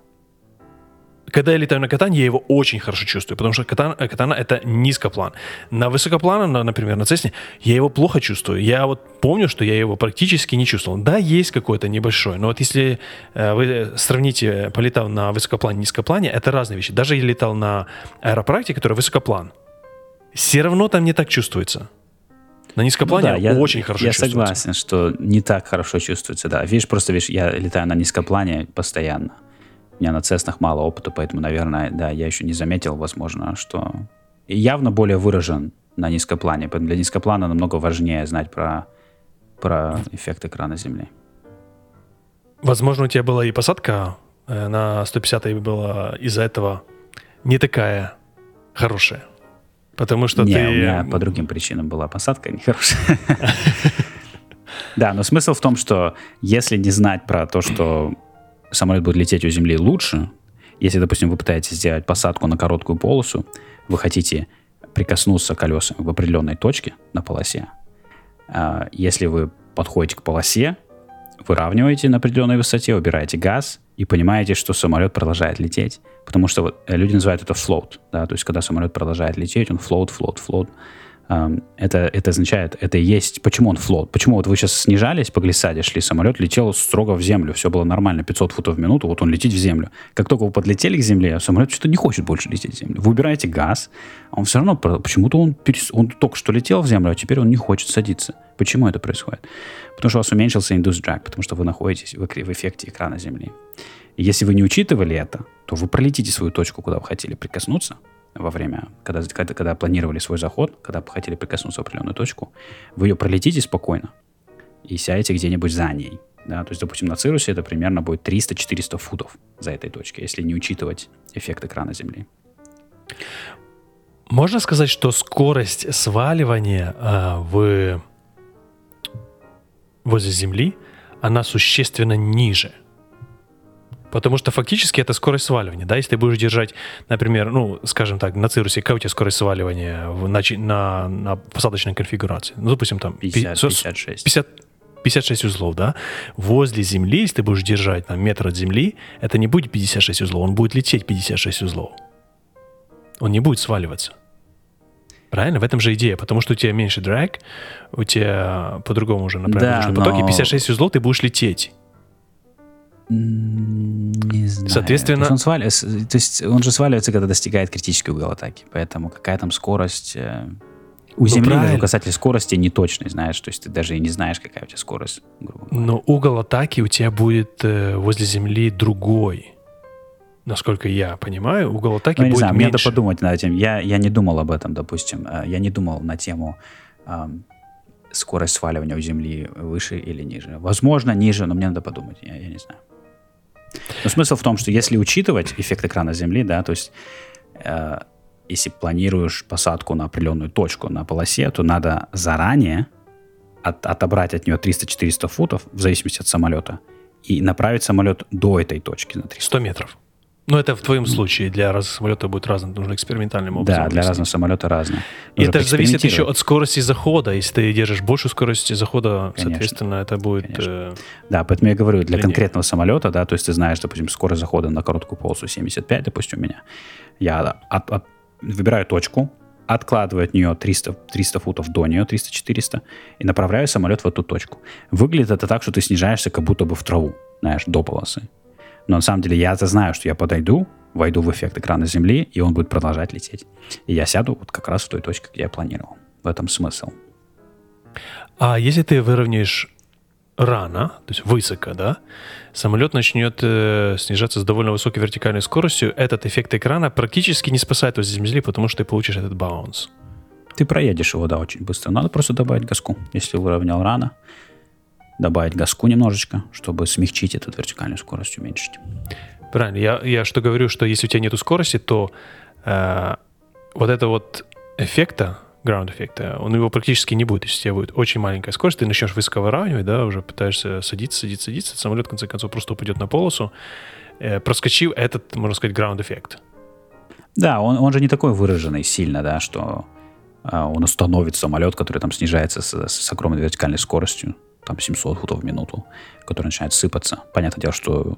Когда я летаю на катане, я его очень хорошо чувствую, потому что катана, э, катана это низкоплан. На высокоплане, на- например, на Цесне, я его плохо чувствую. Я вот помню, что я его практически не чувствовал. Да, есть какой-то небольшой, но вот если э, вы сравните, полетав на высокоплане низкоплане, это разные вещи. Даже я летал на аэропракте, который высокоплан, все равно там не так чувствуется. На низкоплане Ну да, я, очень хорошо Я чувствуется. согласен, что не так хорошо чувствуется, да. Видишь, просто видишь, я летаю на низкоплане постоянно. У меня на цеснах мало опыта, поэтому, наверное, да, я еще не заметил, возможно, что и явно более выражен на низкоплане. Поэтому для низкоплана намного важнее знать про, про эффект экрана Земли. Возможно, у тебя была и посадка э, на 150 была из-за этого не такая хорошая. Потому что не, ты... у меня по другим причинам была посадка нехорошая. *laughs* Да, но смысл в том, что если не знать про то, что самолет будет лететь у Земли лучше, если, допустим, вы пытаетесь сделать посадку на короткую полосу, вы хотите прикоснуться колесами в определенной точке на полосе, а, если вы подходите к полосе, выравниваете на определенной высоте, убираете газ и понимаете, что самолет продолжает лететь. Потому что вот, э, люди называют это float, да, то есть когда самолет продолжает лететь, он float, float, float. Это, это означает, это и есть, почему он float, почему вот вы сейчас снижались по глиссаде, шли, самолет летел строго в землю, все было нормально, 500 футов в минуту, вот он летит в землю. Как только вы подлетели к земле, самолет что-то не хочет больше лететь в землю. Вы убираете газ, а он все равно, почему-то он, перес- он только что летел в землю, а теперь он не хочет садиться. Почему это происходит? Потому что у вас уменьшился induced drag, потому что вы находитесь в, в эффекте экрана Земли. И если вы не учитывали это, то вы пролетите свою точку, куда вы хотели прикоснуться во время, когда, когда, когда планировали свой заход, когда хотели прикоснуться в определенную точку, вы ее пролетите спокойно и сядете где-нибудь за ней. Да? То есть, допустим, на Цирусе это примерно будет 300-400 футов за этой точкой, если не учитывать эффект экрана Земли. Можно сказать, что скорость сваливания э, в... возле Земли, она существенно ниже. Потому что фактически это скорость сваливания. Да? Если ты будешь держать, например, ну, скажем так, на Цирусе, какая у тебя скорость сваливания в, начи- на, на посадочной конфигурации? Ну, допустим, там... пи- 50, со- 56. 50, 56 узлов, да? Возле Земли, если ты будешь держать на метр от Земли, это не будет 56 узлов, он будет лететь 56 узлов. Он не будет сваливаться. Правильно? В этом же идея, потому что у тебя меньше драг, у тебя по-другому уже направлено Да, да, потоки, но- 56 узлов ты будешь лететь. Не знаю. Соответственно- То есть, он свали- то есть он же сваливается, когда достигает критический угол атаки. Поэтому какая там скорость... э, У Ну, Земли даже правильно. указатель скорости неточный, знаешь. То есть ты даже и не знаешь, какая у тебя скорость, грубо говоря. Но угол атаки у тебя будет э, возле Земли другой. Насколько я понимаю, угол атаки Ну, я не будет знаю, мне надо меньше. подумать над этим. Я, я не думал об этом, допустим. Э, Я не думал на тему ам, скорость сваливания у Земли выше или ниже. Возможно, ниже, но мне надо подумать. Я, я не знаю. Но смысл в том, что если учитывать эффект экрана Земли, да, то есть э, если планируешь посадку на определенную точку на полосе, то надо заранее от- отобрать от нее 300-400 футов, в зависимости от самолета, и направить самолет до этой точки на 300 100 метров. Но это в твоем случае для разных самолетов будет разно, нужно экспериментальным образом. Да, для разных самолетов разные. И это же зависит еще от скорости захода. Если ты держишь большую скорость захода, Конечно. соответственно, это будет... Э, Да, поэтому я говорю, для Длиннее. конкретного самолета, да, то есть ты знаешь, допустим, скорость захода на короткую полосу 75, допустим, у меня. Я от- от- выбираю точку, откладываю от нее 300, 300 футов до нее, 300-400, и направляю самолет в эту точку. Выглядит это так, что ты снижаешься как будто бы в траву, знаешь, до полосы. Но на самом деле я-то знаю, что я подойду, войду в эффект экрана Земли, и он будет продолжать лететь. И я сяду вот как раз в той точке, где я планировал. В этом смысл. А если ты выровняешь рано, то есть высоко, да, самолет начнет э, снижаться с довольно высокой вертикальной скоростью, этот эффект экрана практически не спасает вас с земли, потому что ты получишь этот баунс. Ты проедешь его, да, очень быстро. Надо просто добавить газку. Если выровнял рано, добавить газку немножечко, чтобы смягчить эту вертикальную скорость, уменьшить. Правильно. Я, я что говорю, что если у тебя нету скорости, то э, вот это вот эффекта, ground эффекта, он его практически не будет. Если у тебя будет очень маленькая скорость, ты начнешь высоко выравнивать, да, уже пытаешься садиться, садиться, садиться, самолет в конце концов просто упадет на полосу, э, проскочив этот, можно сказать, ground эффект. Да, он, он же не такой выраженный сильно, да, что а, он установит самолет, который там снижается с, с огромной вертикальной скоростью, там 700 футов в минуту, который начинает сыпаться. Понятное дело, что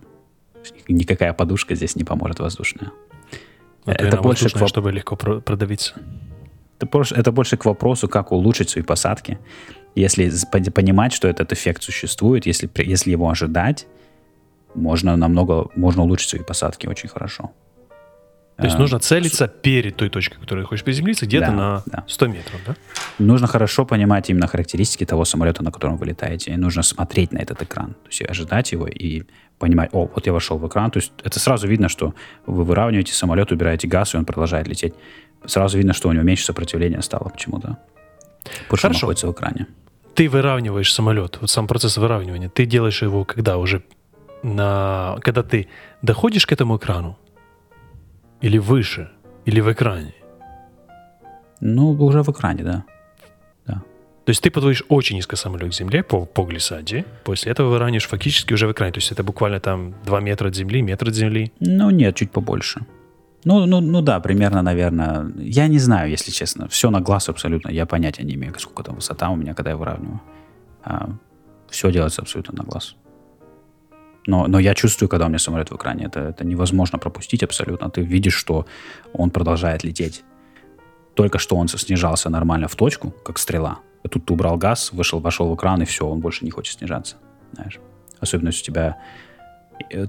никакая подушка здесь не поможет воздушная. Но Это больше к воп- чтобы легко про- продавиться. Это больше, это больше к вопросу, как улучшить свои посадки. Если понимать, что этот эффект существует, если, если его ожидать, можно намного, можно улучшить свои посадки очень хорошо. То есть А, нужно целиться перед той точкой, которой ты хочешь приземлиться, где-то Да, на да. 100 метров, да? Нужно хорошо понимать именно характеристики того самолета, на котором вы летаете. И нужно смотреть на этот экран. То есть ожидать его и понимать, о, вот я вошел в экран. То есть это сразу видно, что вы выравниваете самолет, убираете газ, и он продолжает лететь. Сразу видно, что у него меньше сопротивления стало почему-то. Потому что Хорошо. находится в экране. Ты выравниваешь самолет, вот сам процесс выравнивания, ты делаешь его когда уже на... Когда ты доходишь к этому экрану? Или выше? Или в экране? Ну, уже в экране, да. То есть ты подводишь очень низко самолет к земле по, по глиссаде, после этого выравниваешь фактически уже в экране. То есть это буквально там 2 метра от земли, метр от земли. Ну, нет, чуть побольше. Ну, ну, ну да, примерно, наверное. Я не знаю, если честно. Все на глаз абсолютно. Я понятия не имею, сколько там высота у меня, когда я выравниваю. все делается абсолютно на глаз. Но, но я чувствую, когда у меня самолет в экране. Это, это невозможно пропустить абсолютно. Ты видишь, что он продолжает лететь. Только что он снижался нормально в точку, как стрела. И тут ты убрал газ, вышел, вошел в экран, и все, он больше не хочет снижаться. Знаешь. Особенно если у тебя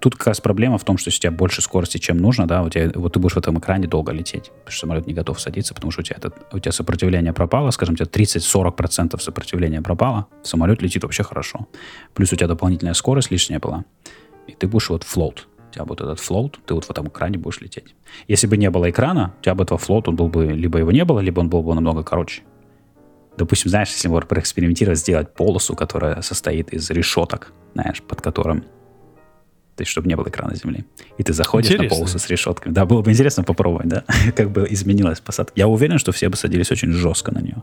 Тут как раз проблема в том, что если у тебя больше скорости, чем нужно, да, у тебя, вот ты будешь в этом экране долго лететь, потому что самолет не готов садиться, потому что у тебя, этот, у тебя сопротивление пропало, скажем, у тебя 30-40% сопротивления пропало, самолет летит вообще хорошо. Плюс у тебя дополнительная скорость лишняя была, и ты будешь вот float. У тебя будет этот float, ты вот в этом экране будешь лететь. Если бы не было экрана, у тебя бы этого float, он был бы, либо его не было, либо он был бы намного короче. Допустим, знаешь, если можно проэкспериментировать, сделать полосу, которая состоит из решеток, знаешь, под которым то есть, чтобы не было экрана земли. И ты заходишь Интересно. на полосу с решетками. Да, было бы интересно попробовать, да, *laughs* как бы изменилась посадка. Я уверен, что все бы садились очень жестко на нее.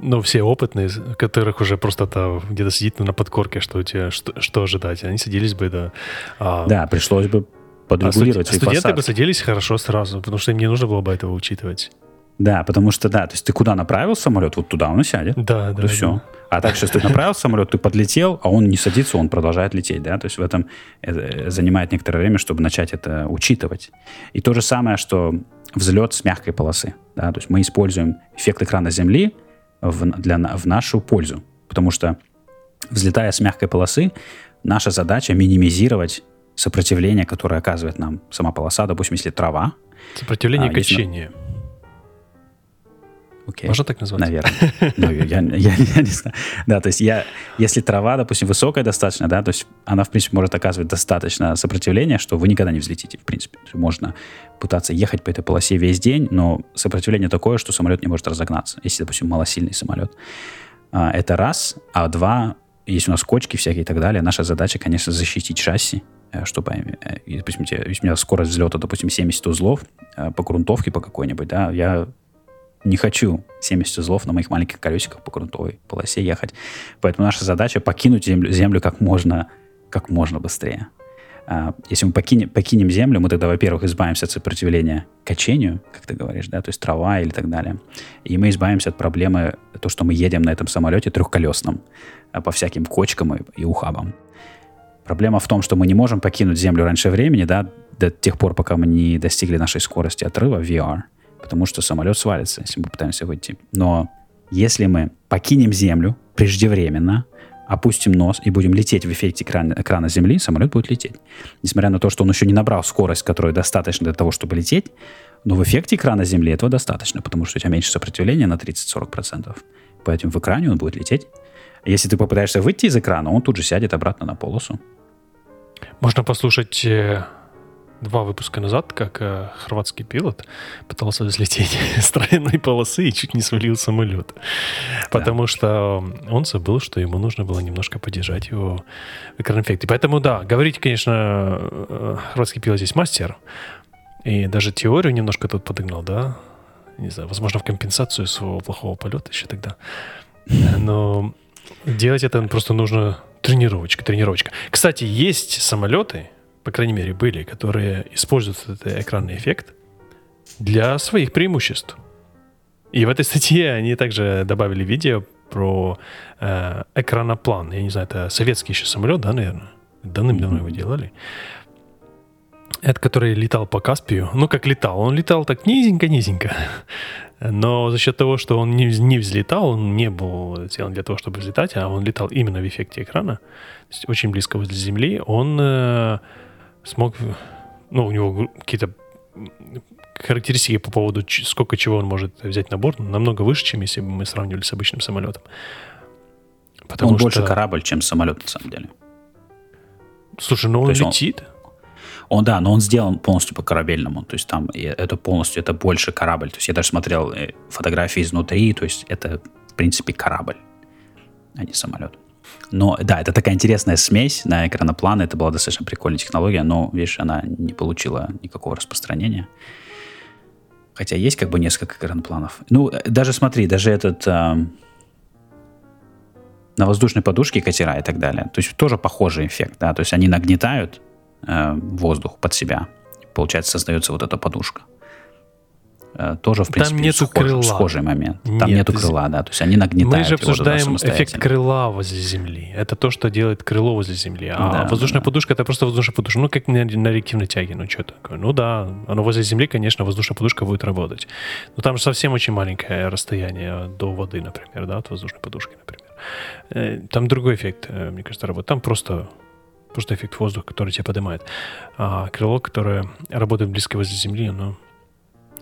Ну, все опытные, которых уже просто там где-то сидит на подкорке, что у тебя, что, что ожидать. Они садились бы, да. А, Да, пришлось бы а студ- подрегулировать свои студенты бы посадки. садились хорошо сразу, потому что им не нужно было бы этого учитывать. Да, потому что, да, то есть ты куда направил самолет, вот туда он и сядет. Да, да. И все. Да. А так, сейчас ты направил самолет, ты подлетел, а он не садится, он продолжает лететь, да, то есть в этом э, занимает некоторое время, чтобы начать это учитывать. И то же самое, что взлет с мягкой полосы, да, то есть мы используем эффект экрана Земли в, для, в нашу пользу, потому что взлетая с мягкой полосы, наша задача минимизировать сопротивление, которое оказывает нам сама полоса, допустим, если трава. Сопротивление а, качения. Если, Окей. Можно так назвать? Наверное. Ну, я, я, я не знаю. Да, то есть я, если трава, допустим, высокая достаточно, да, то есть она, в принципе, может оказывать достаточно сопротивления, что вы никогда не взлетите, в принципе. Можно пытаться ехать по этой полосе весь день, но сопротивление такое, что самолет не может разогнаться, если, допустим, малосильный самолет. А, это раз. А два, если у нас кочки всякие и так далее, наша задача, конечно, защитить шасси, э, чтобы, э, допустим, у меня скорость взлета, допустим, 70 узлов э, по грунтовке по какой-нибудь, да, я не хочу 70 узлов на моих маленьких колесиках по грунтовой полосе ехать. Поэтому наша задача покинуть землю, землю как можно, как можно быстрее. А, если мы покинем, покинем землю, мы тогда, во-первых, избавимся от сопротивления качению, как ты говоришь, да, то есть трава или так далее. И мы избавимся от проблемы, то, что мы едем на этом самолете трехколесном а, по всяким кочкам и, и ухабам. Проблема в том, что мы не можем покинуть Землю раньше времени, да, до тех пор, пока мы не достигли нашей скорости отрыва VR – потому что самолет свалится, если мы попытаемся выйти. Но если мы покинем Землю преждевременно, опустим нос и будем лететь в эффекте экрана, экрана Земли, самолет будет лететь. Несмотря на то, что он еще не набрал скорость, которая достаточна для того, чтобы лететь, но в эффекте экрана Земли этого достаточно, потому что у тебя меньше сопротивления на 30-40%. Поэтому в экране он будет лететь. Если ты попытаешься выйти из экрана, он тут же сядет обратно на полосу. Можно послушать э, два выпуска назад, как э, хорватский пилот пытался взлететь *laughs* с тройной полосы и чуть не свалил самолет. Да. Потому что он забыл, что ему нужно было немножко поддержать его в экран-эффекте. Поэтому, да, говорить, конечно, э, хорватский пилот здесь мастер. И даже теорию немножко тут подогнал, да? Не знаю, возможно, в компенсацию своего плохого полета еще тогда. Но делать это просто нужно тренировочка, тренировочка. Кстати, есть самолеты, по крайней мере, были, которые используют этот экранный эффект для своих преимуществ. И в этой статье они также добавили видео про э, экраноплан. Я не знаю, это советский еще самолет, да, наверное? Давным-давно его делали. Это который летал по Каспию. Ну, как летал? Он летал так низенько-низенько. Но за счет того, что он не, не взлетал, он не был сделан для того, чтобы взлетать, а он летал именно в эффекте экрана, то есть очень близко возле Земли, он э, смог, ну, у него какие-то характеристики по поводу, сколько чего он может взять на борт, намного выше, чем если бы мы сравнивали с обычным самолетом. Потому он что... больше корабль, чем самолет, на самом деле. Слушай, ну он летит. Он, он, да, но он сделан полностью по корабельному. То есть там это полностью, это больше корабль. То есть я даже смотрел э, фотографии изнутри, то есть это, в принципе, корабль, а не самолет. Но да, это такая интересная смесь на экранопланы. Это была достаточно прикольная технология, но, видишь, она не получила никакого распространения. Хотя есть как бы несколько экранопланов. Ну, даже смотри, даже этот э, на воздушной подушке катера и так далее. То есть тоже похожий эффект, да. То есть они нагнетают э, воздух под себя. Получается, создается вот эта подушка. Э, тоже, в принципе, Там нету схожий, крыла. схожий момент. Там Нет, нету крыла, да. То есть они нагнетают Мы же обсуждаем эффект крыла возле Земли. Это то, что делает крыло возле Земли. А да, воздушная да. подушка — это просто воздушная подушка. Ну, как на, на реактивной тяге. Ну, что такое? Ну, да, оно возле Земли, конечно, воздушная подушка будет работать. Но там же совсем очень маленькое расстояние до воды, например, да, от воздушной подушки, например. Э, там другой эффект, э, мне кажется, работает. Там просто просто эффект воздуха, который тебя поднимает. А крыло, которое работает близко возле Земли, оно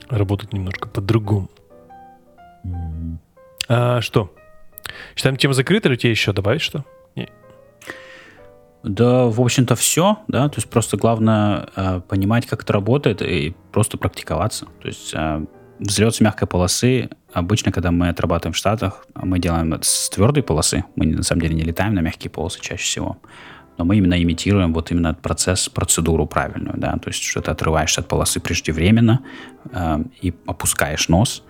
работают немножко по-другому. А, что? Считаем тему закрытой, или у тебя еще добавить что? Да, в общем-то, все, да, то есть просто главное э, понимать, как это работает, и просто практиковаться. То есть э, взлет с мягкой полосы, обычно, когда мы отрабатываем в Штатах, мы делаем это с твердой полосы, мы на самом деле не летаем на мягкие полосы чаще всего но мы именно имитируем вот именно процесс, процедуру правильную, да, то есть что ты отрываешься от полосы преждевременно э, и опускаешь нос,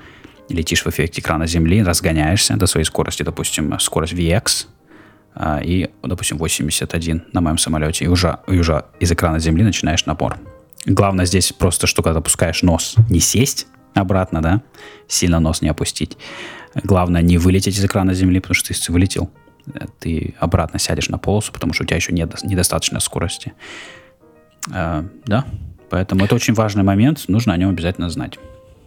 летишь в эффекте экрана Земли, разгоняешься до своей скорости, допустим, скорость VX, э, и, допустим, 81 на моем самолете, и уже, и уже из экрана Земли начинаешь напор. Главное здесь просто, что когда опускаешь нос, не сесть обратно, да, сильно нос не опустить. Главное не вылететь из экрана Земли, потому что если вылетел, ты обратно сядешь на полосу, потому что у тебя еще нет недостаточно скорости. А, да, поэтому это очень важный момент, нужно о нем обязательно знать.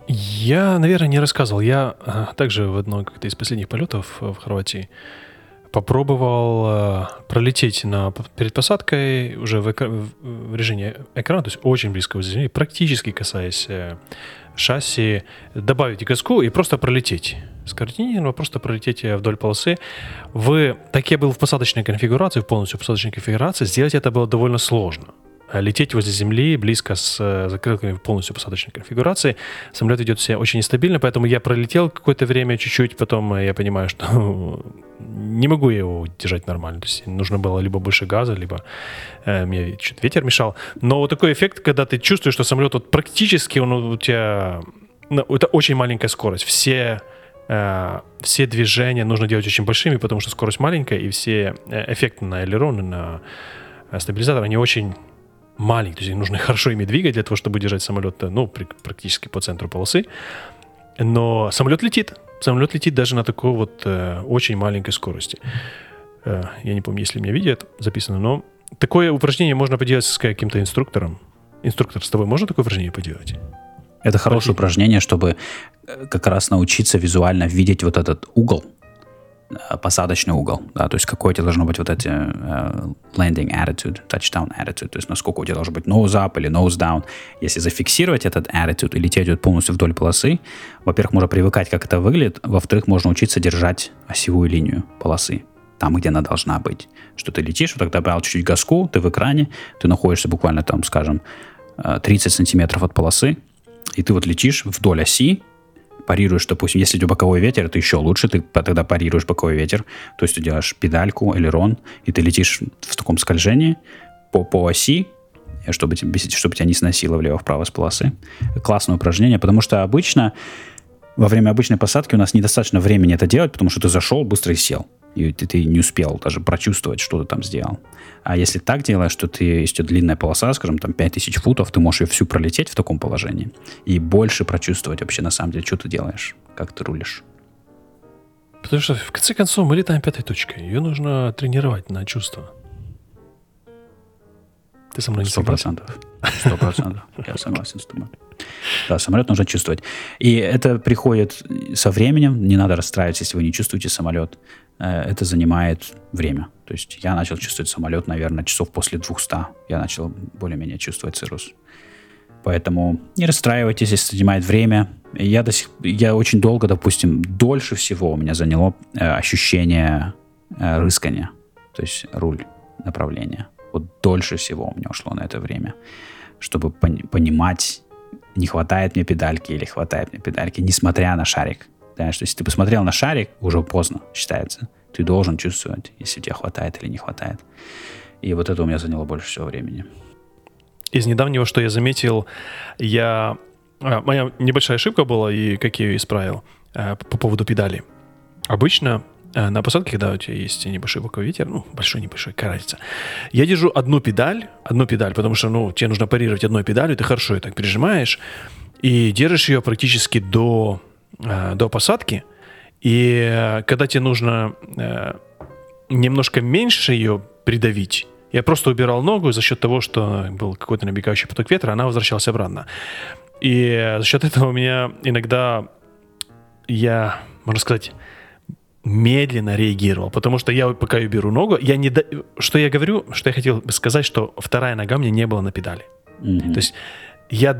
Я, наверное, не рассказывал. Я а, также в одном как-то из последних полетов в Хорватии попробовал э, пролететь на, перед посадкой уже в, экра, в режиме экрана, то есть очень близко к земле, практически касаясь э, шасси, добавить газку и просто пролететь. Скоординированно просто пролететь э, вдоль полосы. В, так я был в посадочной конфигурации, в полностью посадочной конфигурации, сделать это было довольно сложно. Э, лететь возле Земли, близко с э, закрылками полностью посадочной конфигурации. Самолет ведет себя очень нестабильно, поэтому я пролетел какое-то время чуть-чуть, потом я понимаю, что *laughs* не могу я его держать нормально. То есть нужно было либо больше газа, либо э, мне что-то ветер мешал. Но вот такой эффект, когда ты чувствуешь, что самолет вот практически он у тебя... Ну, это очень маленькая скорость. Все э, все движения нужно делать очень большими, потому что скорость маленькая, и все эффекты на элероны, на стабилизатор, они очень маленький, то есть нужно *laughs* хорошо ими двигать для того, чтобы держать самолет, ну, практически по центру полосы. Но самолет летит. Самолет летит даже на такой вот э, очень маленькой скорости. Э, я не помню, если у меня видео записано, но такое упражнение можно поделать с каким-то инструктором. Инструктор с тобой можно такое упражнение поделать? Это хорошее упражнение, чтобы э, как раз научиться визуально видеть вот этот угол, Э, посадочный угол, да, то есть какой у тебя должно быть вот эти uh, landing attitude, touchdown attitude, то есть насколько у тебя должен быть nose up или nose down. Если зафиксировать этот attitude и лететь вот полностью вдоль полосы, во-первых, можно привыкать, как это выглядит, во-вторых, можно учиться держать осевую линию полосы там, где она должна быть. Что ты летишь, вот тогда добавил чуть-чуть газку, ты в экране, ты находишься буквально там, скажем, 30 э, сантиметров от полосы, и ты вот летишь вдоль оси, парируешь, допустим, если идет боковой ветер, это еще лучше, ты тогда парируешь боковой ветер, то есть ты делаешь педальку, элерон, и ты летишь в таком скольжении по, по оси, чтобы, чтобы тебя не сносило влево-вправо с полосы. Классное упражнение, потому что обычно во время обычной посадки у нас недостаточно времени это делать, потому что ты зашел быстро и сел и ты, ты не успел даже прочувствовать, что ты там сделал. А если так делаешь, что ты, если длинная полоса, скажем, там 5000 футов, ты можешь ее всю пролететь в таком положении и больше прочувствовать вообще на самом деле, что ты делаешь, как ты рулишь. Потому что, в конце концов, мы летаем пятой точкой. Ее нужно тренировать на чувства. Ты со мной не согласен? Сто процентов. Я согласен с тобой. Да, самолет нужно чувствовать. И это приходит со временем. Не надо расстраиваться, если вы не чувствуете самолет. Э, это занимает время. То есть я начал чувствовать самолет, наверное, часов после 200. Я начал более-менее чувствовать циррус. Поэтому не расстраивайтесь, если занимает время. Я, до сих, я очень долго, допустим, дольше всего у меня заняло э, ощущение э, рыскания. То есть руль направления. Вот дольше всего у меня ушло на это время, чтобы пон- понимать, не хватает мне педальки или хватает мне педальки, несмотря на шарик. Понимаешь, то есть ты посмотрел на шарик, уже поздно считается. Ты должен чувствовать, если тебе хватает или не хватает. И вот это у меня заняло больше всего времени. Из недавнего, что я заметил, я... А, моя небольшая ошибка была, и как я ее исправил, а, по поводу педали. Обычно а, на посадке, когда у тебя есть небольшой боковой ветер, ну, большой, небольшой, какая я держу одну педаль, одну педаль, потому что, ну, тебе нужно парировать одной педалью, ты хорошо ее так прижимаешь, и держишь ее практически до э, до посадки, и э, когда тебе нужно э, немножко меньше ее придавить, я просто убирал ногу за счет того, что был какой-то набегающий поток ветра, она возвращалась обратно. И за счет этого у меня иногда я, можно сказать, медленно реагировал, потому что я пока я беру ногу, я не до... что я говорю, что я хотел сказать, что вторая нога мне не была на педали. Mm-hmm. То есть я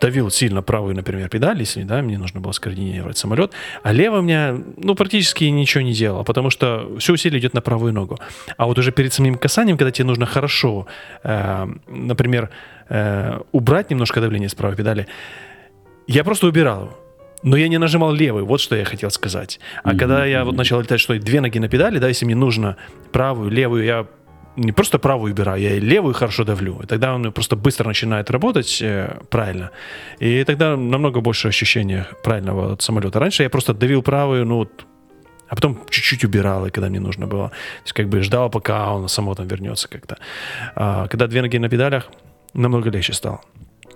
давил сильно правую, например, педаль, если да, мне нужно было скоординировать самолет, а левая у меня, ну, практически ничего не делала, потому что все усилие идет на правую ногу. А вот уже перед самим касанием, когда тебе нужно хорошо, э, например, э, убрать немножко давление с правой педали, я просто убирал его. Но я не нажимал левый, вот что я хотел сказать. А mm-hmm. когда я вот начал летать, что две ноги на педали, да, если мне нужно правую, левую, я не просто правую убираю, я и левую хорошо давлю. И тогда он просто быстро начинает работать э, правильно. И тогда намного больше ощущения правильного от самолета. Раньше я просто давил правую, ну вот, а потом чуть-чуть убирал, и когда мне нужно было. То есть как бы ждал, пока он само там вернется как-то. А, когда две ноги на педалях, намного легче стало.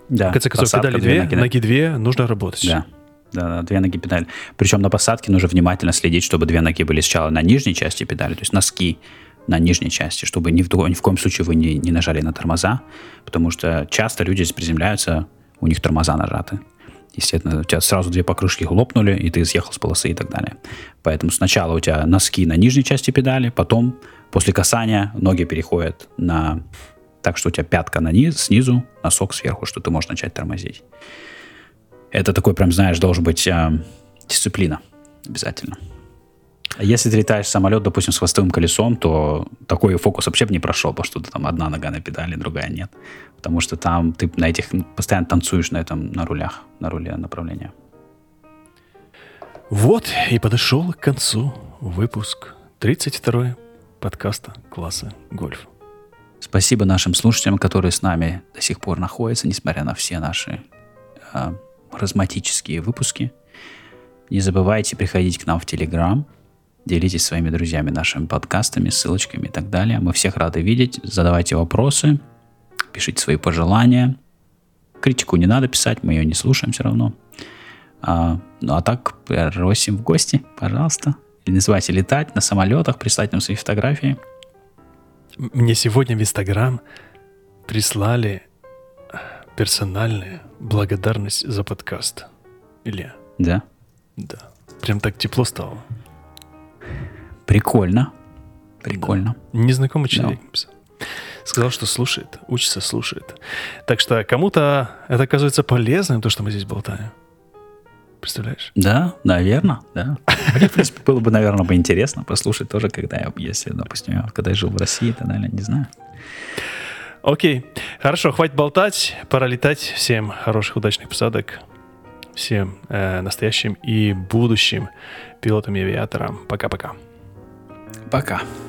Да. В конце концов, педали две ноги, ноги, да. две, нужно работать. Да. Да, да, две ноги педали. Причем на посадке нужно внимательно следить, чтобы две ноги были сначала на нижней части педали, то есть носки на нижней части, чтобы ни в, ни в коем случае вы не, не нажали на тормоза, потому что часто люди приземляются, у них тормоза нажаты. Естественно, у тебя сразу две покрышки лопнули, и ты съехал с полосы и так далее. Поэтому сначала у тебя носки на нижней части педали, потом после касания ноги переходят на так, что у тебя пятка на низ, снизу, носок сверху, что ты можешь начать тормозить. Это такой, прям, знаешь, должен быть э, дисциплина обязательно. Если ты летаешь в самолет, допустим, с хвостовым колесом, то такой фокус вообще бы не прошел, потому что там одна нога на педали, другая нет. Потому что там ты на этих постоянно танцуешь на этом, на рулях, на руле направления. Вот и подошел к концу выпуск 32 подкаста класса «Гольф». Спасибо нашим слушателям, которые с нами до сих пор находятся, несмотря на все наши э, харизматические выпуски. Не забывайте приходить к нам в Телеграм, делитесь своими друзьями нашими подкастами, ссылочками и так далее. Мы всех рады видеть. Задавайте вопросы, пишите свои пожелания. Критику не надо писать, мы ее не слушаем все равно. А, ну а так, просим в гости, пожалуйста. Или называйте летать на самолетах, прислать нам свои фотографии. Мне сегодня в Инстаграм прислали персональную благодарность за подкаст. Илья. Да? Да. Прям так тепло стало. Прикольно. Прикольно. Да. Незнакомый человек написал. Сказал, что слушает, учится, слушает. Так что кому-то это оказывается полезным, то, что мы здесь болтаем. Представляешь? Да, наверное, да. Мне, в принципе, было бы, наверное, бы интересно послушать тоже, когда я, если, допустим, я, когда я жил в России так далее, не знаю. Окей, хорошо, хватит болтать, пора летать. Всем хороших, удачных посадок. Всем э, настоящим и будущим пилотам и авиаторам. Пока-пока. Пока. -пока. Пока.